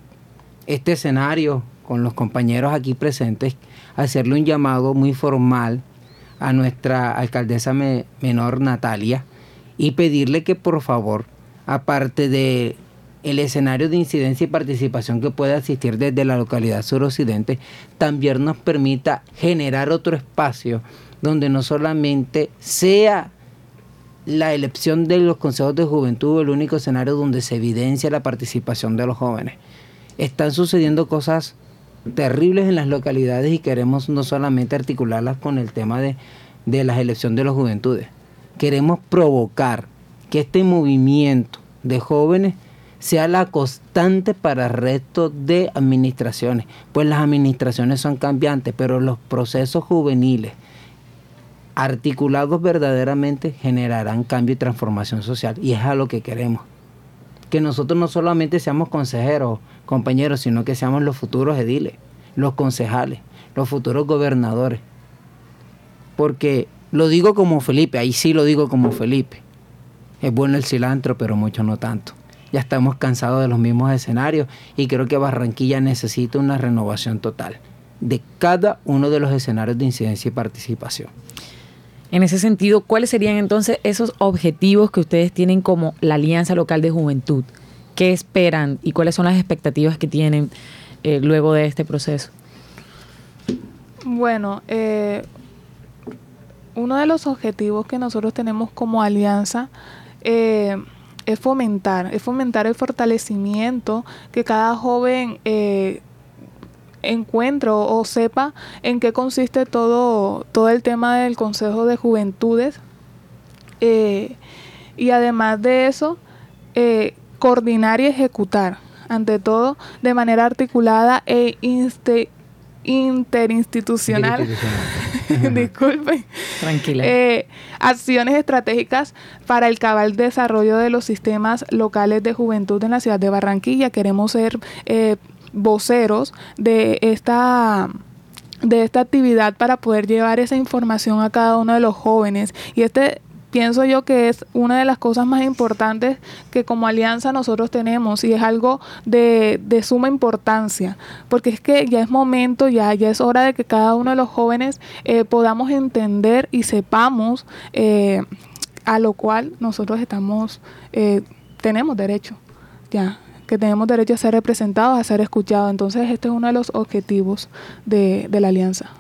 este escenario con los compañeros aquí presentes, hacerle un llamado muy formal a nuestra alcaldesa menor Natalia y pedirle que por favor, aparte de el escenario de incidencia y participación que pueda existir desde la localidad suroccidente, también nos permita generar otro espacio donde no solamente sea la elección de los consejos de juventud el único escenario donde se evidencia la participación de los jóvenes. Están sucediendo cosas terribles en las localidades y queremos no solamente articularlas con el tema de, de la elección de las juventudes, queremos provocar que este movimiento de jóvenes sea la constante para el resto de administraciones, pues las administraciones son cambiantes, pero los procesos juveniles articulados verdaderamente generarán cambio y transformación social. Y es a lo que queremos. Que nosotros no solamente seamos consejeros, compañeros, sino que seamos los futuros ediles, los concejales, los futuros gobernadores. Porque lo digo como Felipe, ahí sí lo digo como Felipe. Es bueno el cilantro, pero mucho no tanto. Ya estamos cansados de los mismos escenarios y creo que Barranquilla necesita una renovación total de cada uno de los escenarios de incidencia y participación. En ese sentido, ¿cuáles serían entonces esos objetivos que ustedes tienen como la Alianza Local de Juventud? ¿Qué esperan y cuáles son las expectativas que tienen eh, luego de este proceso? Bueno, eh, uno de los objetivos que nosotros tenemos como alianza eh, es fomentar, es fomentar el fortalecimiento que cada joven encuentre o sepa en qué consiste todo, todo el tema del Consejo de Juventudes. Y además de eso, coordinar y ejecutar, ante todo, de manera articulada e interinstitucional. Disculpen. Tranquila. Eh, acciones estratégicas para el cabal desarrollo de los sistemas locales de juventud en la ciudad de Barranquilla. Queremos ser voceros de esta de esta actividad para poder llevar esa información a cada uno de los jóvenes y este pienso yo que es una de las cosas más importantes que como alianza nosotros tenemos y es algo de, de, suma importancia, porque es que ya es momento, ya, ya es hora de que cada uno de los jóvenes eh, podamos entender y sepamos eh, a lo cual nosotros estamos, eh, tenemos derecho, ya, que tenemos derecho a ser representados, a ser escuchados. Entonces, este es uno de los objetivos de, de la alianza.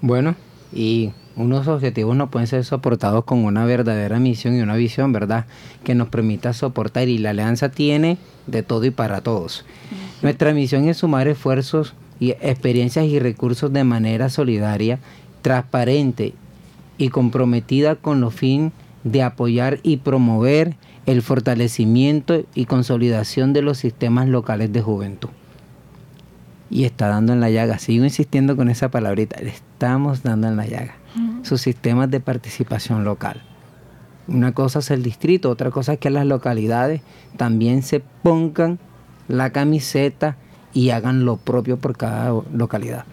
Bueno, y unos objetivos no pueden ser soportados con una verdadera misión y una visión, ¿verdad? Que nos permita soportar. Y la alianza tiene de todo y para todos. Nuestra misión es sumar esfuerzos y experiencias y recursos de manera solidaria, transparente y comprometida con los fin de apoyar y promover el fortalecimiento y consolidación de los sistemas locales de juventud. Y está dando en la llaga, sigo insistiendo con esa palabrita, le estamos dando en la llaga. Sus sistemas de participación local. Una cosa es el distrito, otra cosa es que las localidades también se pongan la camiseta y hagan lo propio por cada localidad.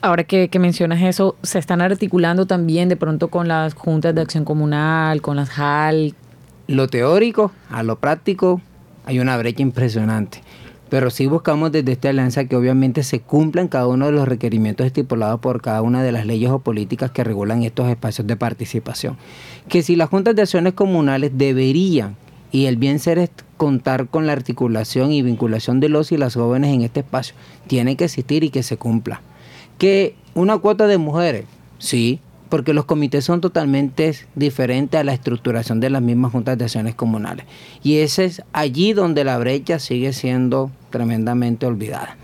Ahora que, que, mencionas eso, ¿se están articulando también de pronto con las juntas de acción comunal, con las JAL? lo teórico a lo práctico hay una brecha impresionante. Pero sí buscamos desde esta alianza que obviamente se cumplan cada uno de los requerimientos estipulados por cada una de las leyes o políticas que regulan estos espacios de participación. Que si las juntas de acciones comunales deberían, y el bien ser es contar con la articulación y vinculación de los y las jóvenes en este espacio, tiene que existir y que se cumpla. Que una cuota de mujeres, sí, porque los comités son totalmente diferentes a la estructuración de las mismas juntas de acciones comunales. Y ese es allí donde la brecha sigue siendo tremendamente olvidada.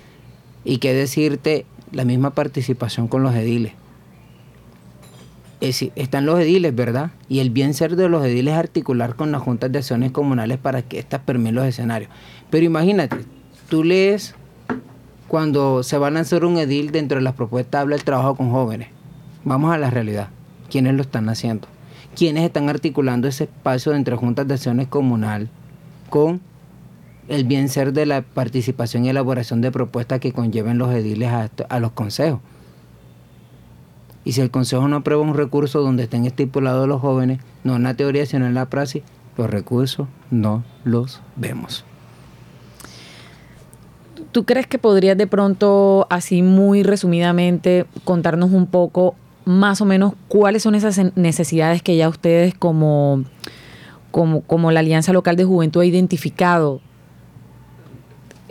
Y qué decirte, la misma participación con los ediles. Es, están los ediles, ¿verdad? Y el bien ser de los ediles es articular con las juntas de acciones comunales para que éstas permeen los escenarios. Pero imagínate, tú lees cuando se va a lanzar un edil dentro de las propuestas, habla el trabajo con jóvenes Vamos a la realidad. ¿Quiénes lo están haciendo? ¿Quiénes están articulando ese espacio entre juntas de acciones comunal con el bien ser de la participación y elaboración de propuestas que conlleven los ediles a, los consejos? Y si el consejo no aprueba un recurso donde estén estipulados los jóvenes, no en la teoría sino en la praxis, los recursos no los vemos. ¿Tú crees que podrías de pronto, así muy resumidamente, contarnos un poco más o menos cuáles son esas necesidades que ya ustedes como, como, como la Alianza Local de Juventud ha identificado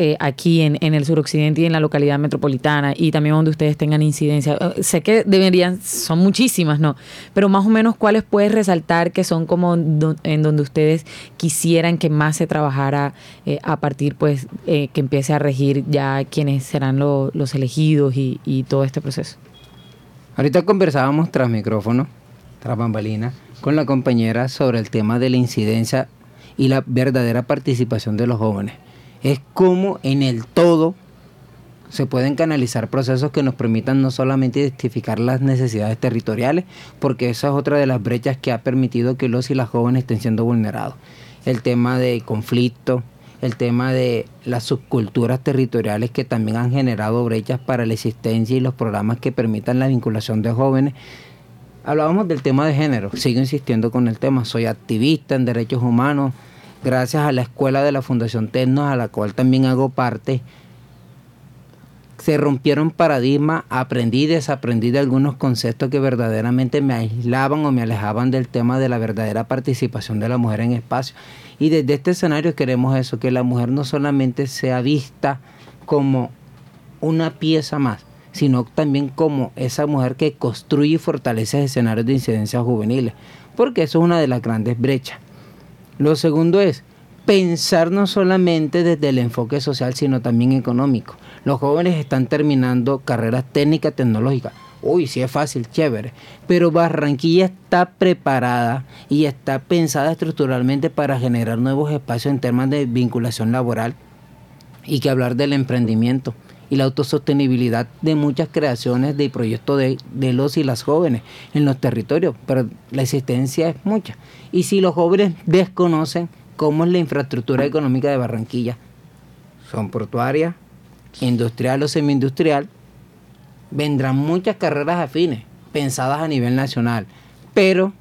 eh, aquí en, en, el suroccidente y en la localidad metropolitana y también donde ustedes tengan incidencia. Eh, sé que deberían, son muchísimas, ¿no? Pero más o menos cuáles puedes resaltar que son como en donde ustedes quisieran que más se trabajara eh, a partir, pues, que empiece a regir ya quienes serán los elegidos y todo este proceso. Ahorita conversábamos tras micrófono, tras bambalina, con la compañera sobre el tema de la incidencia y la verdadera participación de los jóvenes. Es como en el todo se pueden canalizar procesos que nos permitan no solamente identificar las necesidades territoriales, porque esa es otra de las brechas que ha permitido que los y las jóvenes estén siendo vulnerados. El tema de conflicto, el tema de las subculturas territoriales que también han generado brechas para la existencia y los programas que permitan la vinculación de jóvenes. Hablábamos del tema de género, sigo insistiendo con el tema, soy activista en derechos humanos, gracias a la escuela de la Fundación Tecnos, a la cual también hago parte, se rompieron paradigmas, aprendí y desaprendí de algunos conceptos que verdaderamente me aislaban o me alejaban del tema de la verdadera participación de la mujer en espacio. Y desde este escenario queremos eso, que la mujer no solamente sea vista como una pieza más, sino también como esa mujer que construye y fortalece escenarios de incidencia juveniles, porque eso es una de las grandes brechas. Lo segundo es pensar no solamente desde el enfoque social, sino también económico. Los jóvenes están terminando carreras técnicas, tecnológicas. Uy, sí es fácil, chévere. Pero Barranquilla está preparada y está pensada estructuralmente para generar nuevos espacios en temas de vinculación laboral y que hablar del emprendimiento y la autosostenibilidad de muchas creaciones de proyectos de, de, los y las jóvenes en los territorios, pero la existencia es mucha. Y si los jóvenes desconocen cómo es la infraestructura económica de Barranquilla, son portuarias, industrial o semi-industrial, vendrán muchas carreras afines, pensadas a nivel nacional, pero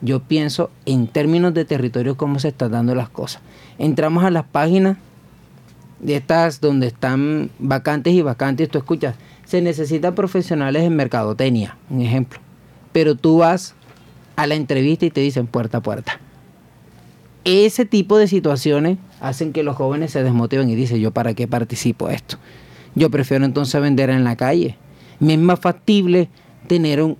yo pienso en términos de territorio cómo se están dando las cosas. Entramos a las páginas de estas donde están vacantes y vacantes, tú escuchas, se necesitan profesionales en mercadotecnia, un ejemplo. Pero tú vas a la entrevista y te dicen puerta a puerta. Ese tipo de situaciones hacen que los jóvenes se desmotiven y dicen, yo para qué participo esto. Yo prefiero entonces vender en la calle. Me es más factible tener un,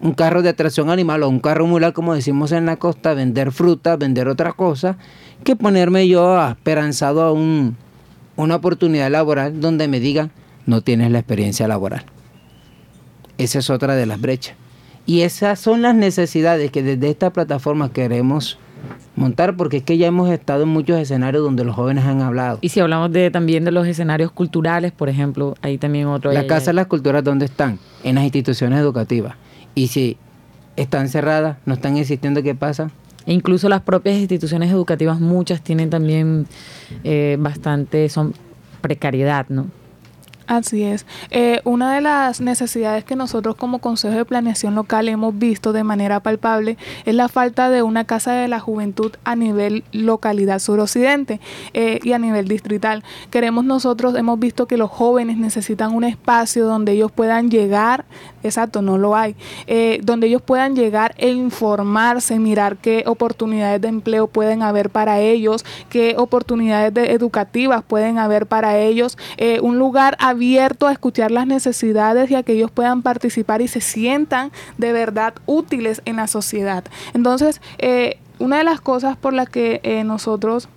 un carro de atracción animal o un carro mular, como decimos en la costa, vender fruta, vender otra cosa, que ponerme yo esperanzado a un, una oportunidad laboral donde me digan, no tienes la experiencia laboral. Esa es otra de las brechas. Y esas son las necesidades que desde esta plataforma queremos montar porque es que ya hemos estado en muchos escenarios donde los jóvenes han hablado. Y si hablamos de también de los escenarios culturales, por ejemplo, ahí también otro... La Casa de las Culturas, ¿dónde están? En las instituciones educativas. Y si están cerradas, no están existiendo, ¿qué pasa? E incluso las propias instituciones educativas, muchas tienen también eh, bastante, son precariedad, ¿no? Así es. Eh, una de las necesidades que nosotros como Consejo de Planeación Local hemos visto de manera palpable es la falta de una casa de la juventud a nivel localidad suroccidente eh, y a nivel distrital. Queremos nosotros, hemos visto que los jóvenes necesitan un espacio donde ellos puedan llegar, exacto, no lo hay, eh, donde ellos puedan llegar e informarse, mirar qué oportunidades de empleo pueden haber para ellos, qué oportunidades educativas pueden haber para ellos, un lugar abierto a escuchar las necesidades y a que ellos puedan participar y se sientan de verdad útiles en la sociedad. Entonces, eh, una de las cosas por las que eh, nosotros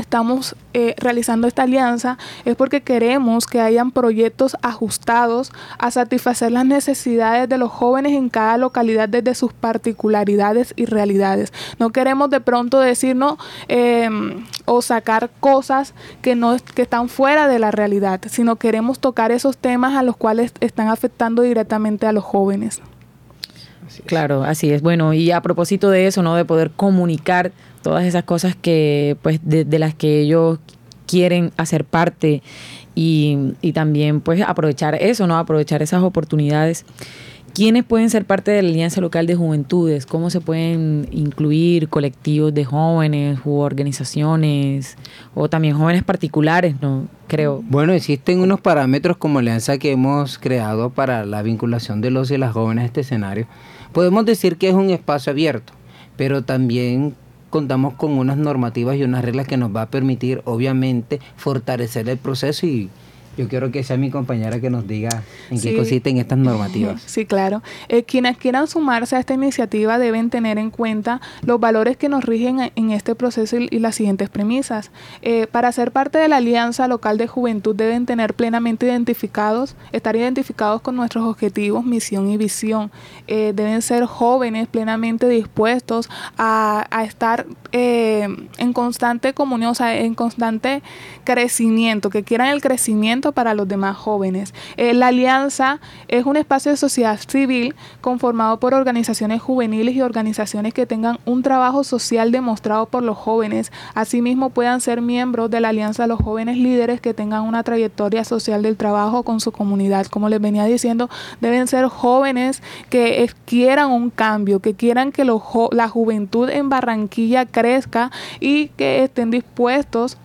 estamos eh, realizando esta alianza es porque queremos que hayan proyectos ajustados a satisfacer las necesidades de los jóvenes en cada localidad desde sus particularidades y realidades. No queremos de pronto decir no em, o sacar cosas que no que están fuera de la realidad, sino queremos tocar esos temas a los cuales están afectando directamente a los jóvenes. Claro, así es. Bueno, y a propósito de eso, ¿no? De poder comunicar todas esas cosas que, pues, de, las que ellos quieren hacer parte y, y, también, pues, aprovechar eso, ¿no? Aprovechar esas oportunidades. ¿Quiénes pueden ser parte de la Alianza Local de Juventudes? ¿Cómo se pueden incluir colectivos de jóvenes u organizaciones o también jóvenes particulares, no creo? Bueno, existen unos parámetros como alianza que hemos creado para la vinculación de los y las jóvenes a este escenario. Podemos decir que es un espacio abierto, pero también contamos con unas normativas y unas reglas que nos va a permitir, obviamente, fortalecer el proceso y yo quiero que sea mi compañera que nos diga en qué consisten estas normativas. Sí, claro. Eh, quienes quieran sumarse a esta iniciativa deben tener en cuenta los valores que nos rigen en este proceso y, las siguientes premisas. Eh, para ser parte de la Alianza Local de Juventud deben tener plenamente identificados, estar identificados con nuestros objetivos, misión y visión. Eh, deben ser jóvenes plenamente dispuestos a, a estar eh, en constante comunión, o sea, en constante crecimiento, que quieran el crecimiento para los demás jóvenes. Eh, la alianza es un espacio de sociedad civil conformado por organizaciones juveniles y organizaciones que tengan un trabajo social demostrado por los jóvenes. Asimismo, puedan ser miembros de la alianza los jóvenes líderes que tengan una trayectoria social del trabajo con su comunidad. Como les venía diciendo, deben ser jóvenes que quieran un cambio, que quieran que la juventud en Barranquilla crezca y que estén dispuestos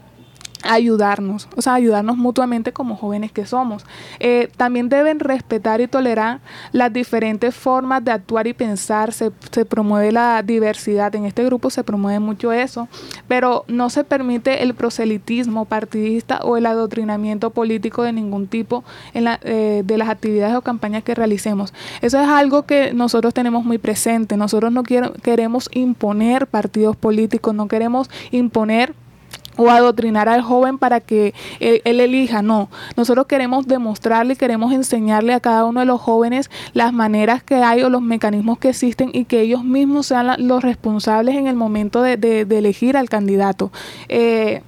ayudarnos, o sea, ayudarnos mutuamente como jóvenes que somos. Eh, también deben respetar y tolerar las diferentes formas de actuar y pensar, se, se, promueve la diversidad, en este grupo se promueve mucho eso, pero no se permite el proselitismo partidista o el adoctrinamiento político de ningún tipo en la, eh, de las actividades o campañas que realicemos. Eso es algo que nosotros tenemos muy presente, nosotros no quiero, queremos imponer partidos políticos, no queremos imponer o adoctrinar al joven para que él, elija. No, nosotros queremos demostrarle, queremos enseñarle a cada uno de los jóvenes las maneras que hay o los mecanismos que existen y que ellos mismos sean los responsables en el momento de, de elegir al candidato. Eh,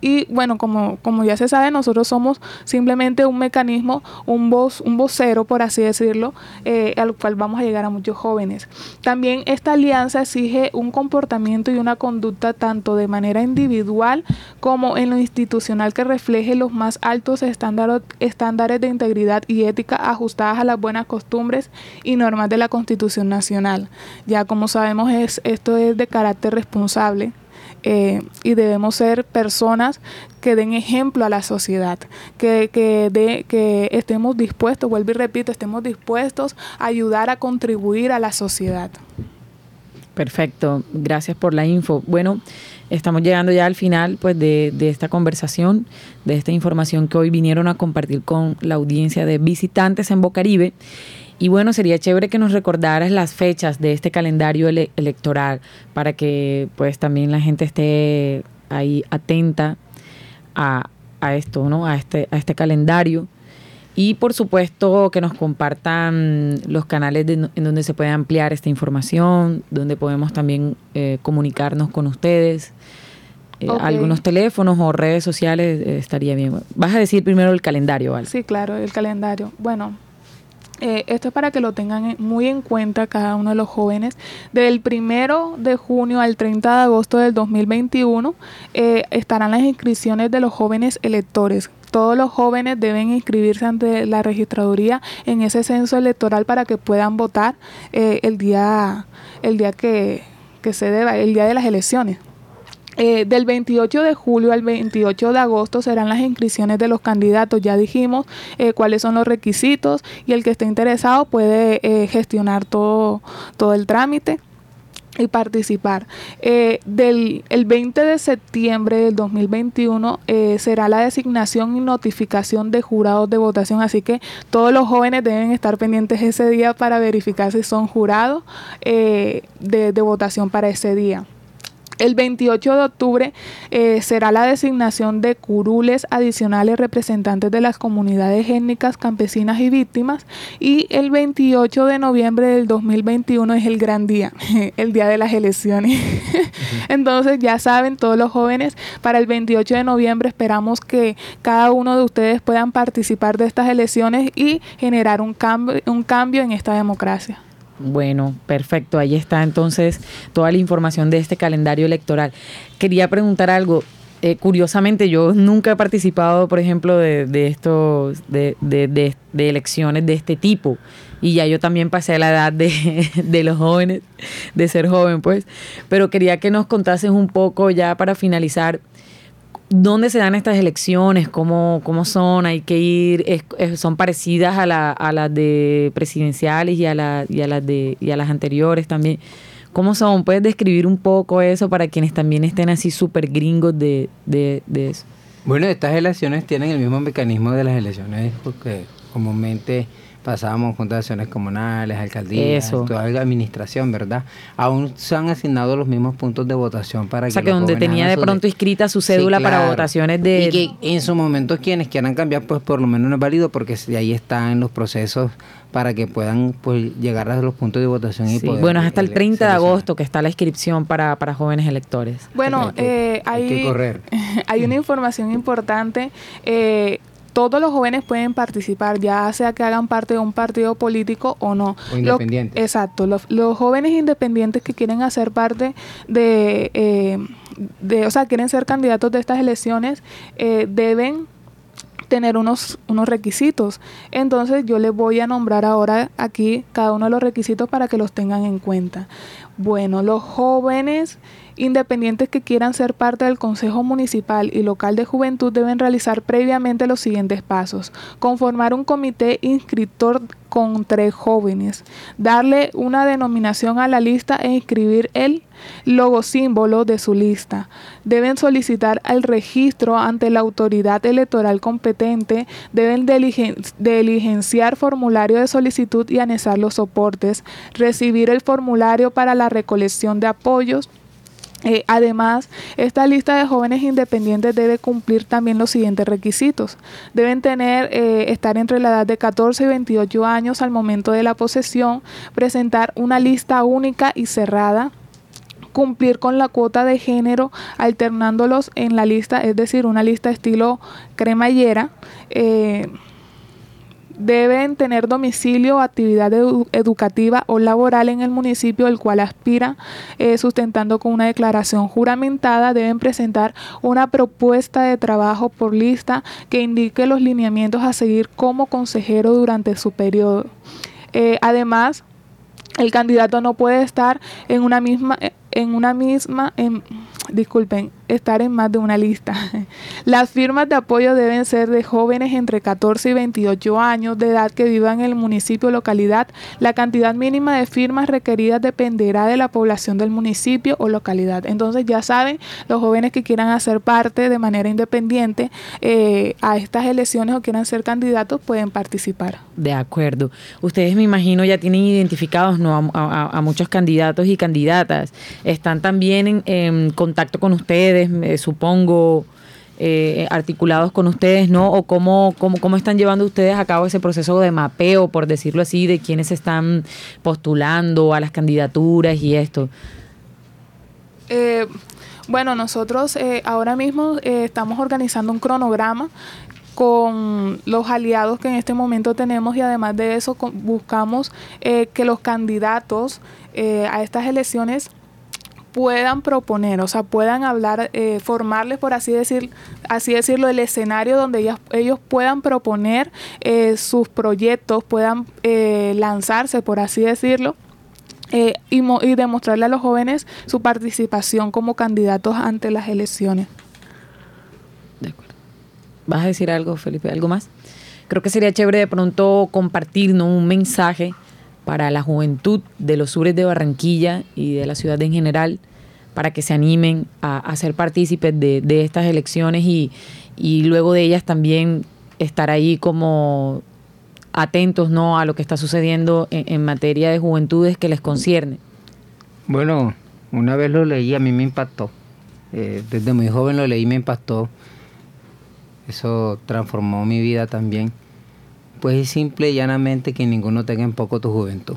y bueno, como, como ya se sabe, nosotros somos simplemente un mecanismo, un voz, un vocero, por así decirlo, eh, al cual vamos a llegar a muchos jóvenes. También esta alianza exige un comportamiento y una conducta tanto de manera individual como en lo institucional que refleje los más altos estándares, estándares de integridad y ética ajustadas a las buenas costumbres y normas de la Constitución Nacional. Ya como sabemos, es, esto es de carácter responsable eh, y debemos ser personas que den ejemplo a la sociedad, que, que, de, que estemos dispuestos, vuelvo y repito, estemos dispuestos a ayudar a contribuir a la sociedad. Perfecto, gracias por la info. Bueno, estamos llegando ya al final pues, de, de, esta conversación, de esta información que hoy vinieron a compartir con la audiencia de visitantes en Bocaribe. Y bueno, sería chévere que nos recordaras las fechas de este calendario electoral para que pues también la gente esté ahí atenta a, esto, ¿no? A este, a este calendario. Y por supuesto que nos compartan los canales en donde se puede ampliar esta información, donde podemos también eh, comunicarnos con ustedes. Eh, algunos teléfonos o redes sociales eh, estaría bien. Vas a decir primero el calendario, ¿vale? Sí, claro, el calendario. Bueno, eh, esto es para que lo tengan muy en cuenta cada uno de los jóvenes. Del primero de junio al 30 de agosto del 2021 eh, estarán las inscripciones de los jóvenes electores. Todos los jóvenes deben inscribirse ante la registraduría en ese censo electoral para que puedan votar eh, el día, el día que, que se deba, el día de las elecciones. Eh, del 28 de julio al 28 de agosto serán las inscripciones de los candidatos. Ya dijimos eh, cuáles son los requisitos y el que esté interesado puede eh, gestionar todo, todo el trámite y participar. del el 20 de septiembre del 2021 será la designación y notificación de jurados de votación, así que todos los jóvenes deben estar pendientes ese día para verificar si son jurados de, de votación para ese día. El 28 de octubre eh, será la designación de curules adicionales representantes de las comunidades étnicas, campesinas y víctimas. Y el 28 de noviembre del 2021 es el gran día, el día de las elecciones. Entonces ya saben todos los jóvenes, para el 28 de noviembre esperamos que cada uno de ustedes puedan participar de estas elecciones y generar un cambio, un cambio en esta democracia. Bueno, perfecto. Ahí está entonces toda la información de este calendario electoral. Quería preguntar algo. Eh, curiosamente, yo nunca he participado, por ejemplo, de, estos, de, elecciones de este tipo. Y ya yo también pasé la edad de, de los jóvenes, de ser joven, pues. Pero quería que nos contases un poco ya para finalizar ¿Dónde se dan estas elecciones? ¿Cómo, cómo son? ¿Hay que ir? ¿Son parecidas a, la, a las de presidenciales y a, la, y, a las de, y a las anteriores también? ¿Cómo son? ¿Puedes describir un poco eso para quienes también estén así súper gringos de, de, de, eso? Bueno, estas elecciones tienen el mismo mecanismo de las elecciones porque comúnmente pasábamos fundaciones comunales, alcaldías, toda la administración, ¿verdad? Aún se han asignado los mismos puntos de votación para o sea, que, donde tenía de pronto inscrita su cédula para votaciones de... Y que en su momento quienes quieran cambiar, pues por lo menos no es válido porque ahí están los procesos para que puedan pues, llegar a los puntos de votación y poder, Bueno, hasta el 30 de agosto que está la inscripción para, para jóvenes electores. Bueno, eh, hay, que correr. hay una información importante. Eh, todos los jóvenes pueden participar, ya sea que hagan parte de un partido político o no. O independientes. exacto. Los, jóvenes independientes que quieren hacer parte de, eh, de, o sea, quieren ser candidatos de estas elecciones, eh, deben tener unos, unos requisitos. Entonces yo les voy a nombrar ahora aquí cada uno de los requisitos para que los tengan en cuenta. Bueno, los jóvenes independientes que quieran ser parte del Consejo Municipal y Local de Juventud deben realizar previamente los siguientes pasos. Conformar un comité inscriptor con tres jóvenes, darle una denominación a la lista e inscribir el logo símbolo de su lista. Deben solicitar el registro ante la autoridad electoral competente, deben diligenciar formulario de solicitud y anexar los soportes, recibir el formulario para la recolección de apoyos, eh, además, esta lista de jóvenes independientes debe cumplir también los siguientes requisitos. Deben tener, eh, estar entre la edad de 14 y 28 años al momento de la posesión, presentar una lista única y cerrada, cumplir con la cuota de género alternándolos en la lista, es decir, una lista estilo cremallera. Eh, deben tener domicilio o actividad educativa o laboral en el municipio el cual aspira, eh, sustentando con una declaración juramentada, deben presentar una propuesta de trabajo por lista que indique los lineamientos a seguir como consejero durante su periodo. Eh, además, el candidato no puede estar en una misma en una misma en, disculpen, estar en más de una lista. Las firmas de apoyo deben ser de jóvenes entre 14 y 28 años de edad que vivan en el municipio o localidad. La cantidad mínima de firmas requeridas dependerá de la población del municipio o localidad. Entonces ya saben, los jóvenes que quieran hacer parte de manera independiente eh, a estas elecciones o quieran ser candidatos pueden participar. De acuerdo. Ustedes me imagino ya tienen identificados a, muchos candidatos y candidatas. Están también en, contacto con ustedes, supongo, eh, articulados con ustedes, ¿no? O cómo, cómo, cómo están llevando ustedes a cabo ese proceso de mapeo, por decirlo así, de quienes están postulando a las candidaturas y esto. Eh, bueno, nosotros eh, ahora mismo estamos organizando un cronograma con los aliados que en este momento tenemos y además de eso buscamos que los candidatos a estas elecciones puedan proponer, o sea, puedan hablar, eh, formarles, por así, decir, así decirlo, el escenario donde ellas, ellos puedan proponer eh, sus proyectos, puedan eh, lanzarse, por así decirlo. Y, y demostrarle a los jóvenes su participación como candidatos ante las elecciones. De acuerdo. ¿Vas a decir algo, Felipe? ¿Algo más? Creo que sería chévere de pronto compartirnos un mensaje para la juventud de los sures de Barranquilla y de la ciudad en general, para que se animen a, ser partícipes de, estas elecciones y, luego de ellas también estar ahí como atentos ¿no? a lo que está sucediendo en, materia de juventudes que les concierne. Bueno, una vez lo leí, a mí me impactó. Eh, desde muy joven lo leí me impactó. Eso transformó mi vida también pues es simple y llanamente que ninguno tenga en poco tu juventud.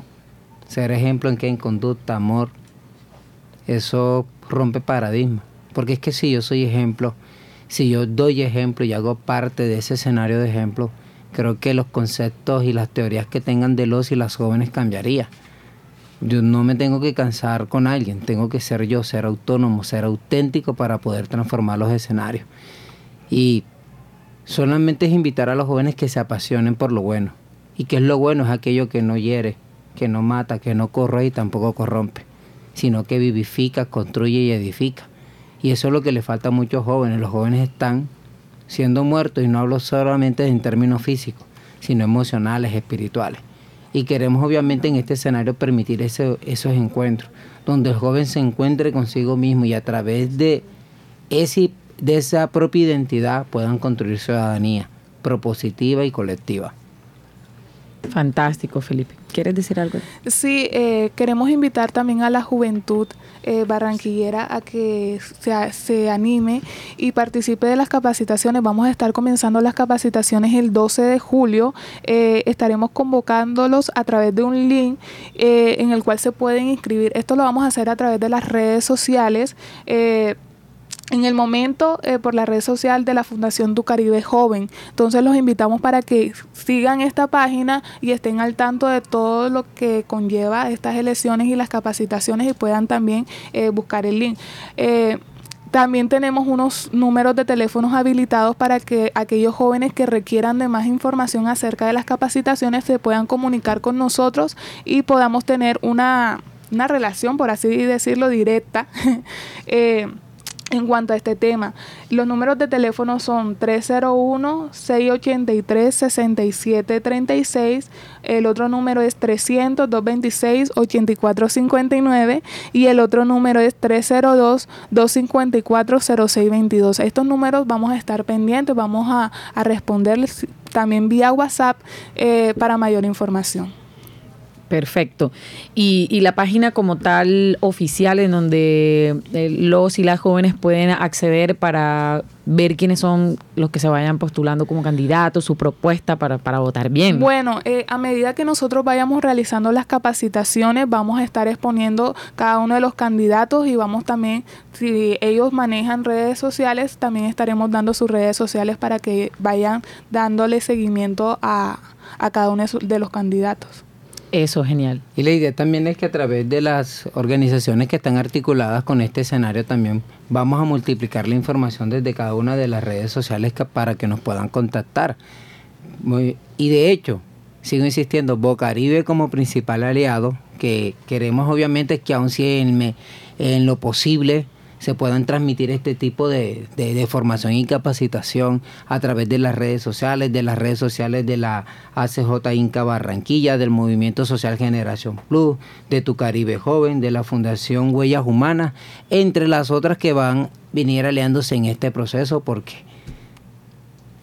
Ser ejemplo en que en conducta, amor, eso rompe paradigma. Porque es que si yo soy ejemplo, si yo doy ejemplo y hago parte de ese escenario de ejemplo, creo que los conceptos y las teorías que tengan de los y las jóvenes cambiaría. Yo no me tengo que cansar con alguien, tengo que ser yo, ser autónomo, ser auténtico para poder transformar los escenarios. Y Solamente es invitar a los jóvenes que se apasionen por lo bueno. Y que es lo bueno es aquello que no hiere, que no mata, que no corre y tampoco corrompe, sino que vivifica, construye y edifica. Y eso es lo que le falta a muchos jóvenes. Los jóvenes están siendo muertos y no hablo solamente en términos físicos, sino emocionales, espirituales. Y queremos obviamente en este escenario permitir ese, esos encuentros, donde el joven se encuentre consigo mismo y a través de ese de esa propia identidad puedan construir ciudadanía propositiva y colectiva. Fantástico, Felipe. ¿Quieres decir algo? Sí, eh, queremos invitar también a la juventud eh, barranquillera a que se, se, anime y participe de las capacitaciones. Vamos a estar comenzando las capacitaciones el 12 de julio. Eh, estaremos convocándolos a través de un link en el cual se pueden inscribir. Esto lo vamos a hacer a través de las redes sociales en el momento eh, por la red social de la Fundación Tu Caribe Joven. Entonces los invitamos para que sigan esta página y estén al tanto de todo lo que conlleva estas elecciones y las capacitaciones y puedan también eh, buscar el link. Eh, también tenemos unos números de teléfonos habilitados para que aquellos jóvenes que requieran de más información acerca de las capacitaciones se puedan comunicar con nosotros y podamos tener una, una relación, por así decirlo, directa. en cuanto a este tema. Los números de teléfono son 301-683-6736, el otro número es 300-226-8459 y el otro número es 302-254-0622. Estos números vamos a estar pendientes, vamos a, responderles también vía WhatsApp eh, para mayor información. Perfecto. Y, y, la página como tal oficial en donde eh, los y las jóvenes pueden acceder para ver quiénes son los que se vayan postulando como candidatos, su propuesta para, para votar bien. Bueno, eh, a medida que nosotros vayamos realizando las capacitaciones, vamos a estar exponiendo cada uno de los candidatos y vamos también, si ellos manejan redes sociales, también estaremos dando sus redes sociales para que vayan dándole seguimiento a, a cada uno de los candidatos. Eso, genial. Y la idea también es que a través de las organizaciones que están articuladas con este escenario también vamos a multiplicar la información desde cada una de las redes sociales para que nos puedan contactar. y de hecho, sigo insistiendo, Bocaribe como principal aliado, que queremos obviamente que aun si en, en lo posible se puedan transmitir este tipo de, formación y capacitación a través de las redes sociales, de las redes sociales de la ACJ Inca Barranquilla, del Movimiento Social Generación Plus, de Tu Caribe Joven, de la Fundación Huellas Humanas, entre las otras que van a venir aliándose en este proceso porque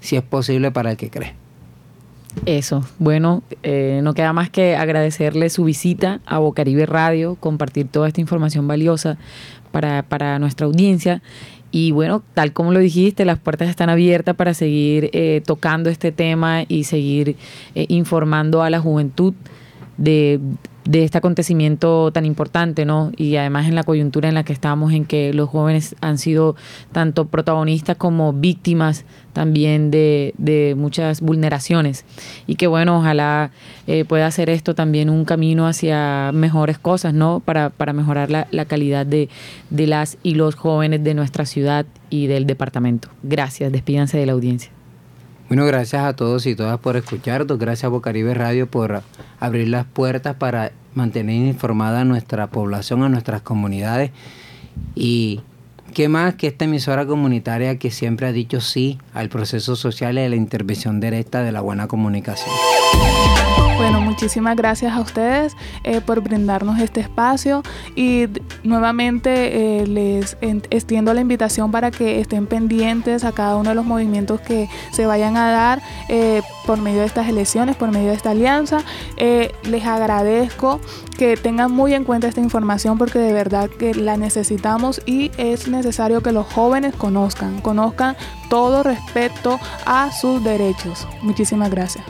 si es posible para el que cree. Eso, bueno, eh, no queda más que agradecerle su visita a Bocaribe Radio, compartir toda esta información valiosa para, para nuestra audiencia. Y bueno, tal como lo dijiste, las puertas están abiertas para seguir eh, tocando este tema y seguir eh, informando a la juventud de, de este acontecimiento tan importante, ¿no? Y además en la coyuntura en la que estamos, en que los jóvenes han sido tanto protagonistas como víctimas también de, de muchas vulneraciones. Y que bueno, ojalá eh, pueda hacer esto también un camino hacia mejores cosas, ¿no? Para, para mejorar la, la calidad de, de las y los jóvenes de nuestra ciudad y del departamento. Gracias, despídanse de la audiencia. Bueno, gracias a todos y todas por escucharnos. Gracias a Bocaribe Radio por abrir las puertas para mantener informada a nuestra población, a nuestras comunidades. Y qué más que esta emisora comunitaria que siempre ha dicho sí al proceso social y a la intervención directa de la buena comunicación. Bueno, muchísimas gracias a ustedes eh, por brindarnos este espacio y nuevamente eh, les extiendo la invitación para que estén pendientes a cada uno de los movimientos que se vayan a dar eh, por medio de estas elecciones, por medio de esta alianza. les agradezco que tengan muy en cuenta esta información porque de verdad que la necesitamos y es necesario que los jóvenes conozcan, conozcan todo respecto a sus derechos. Muchísimas gracias.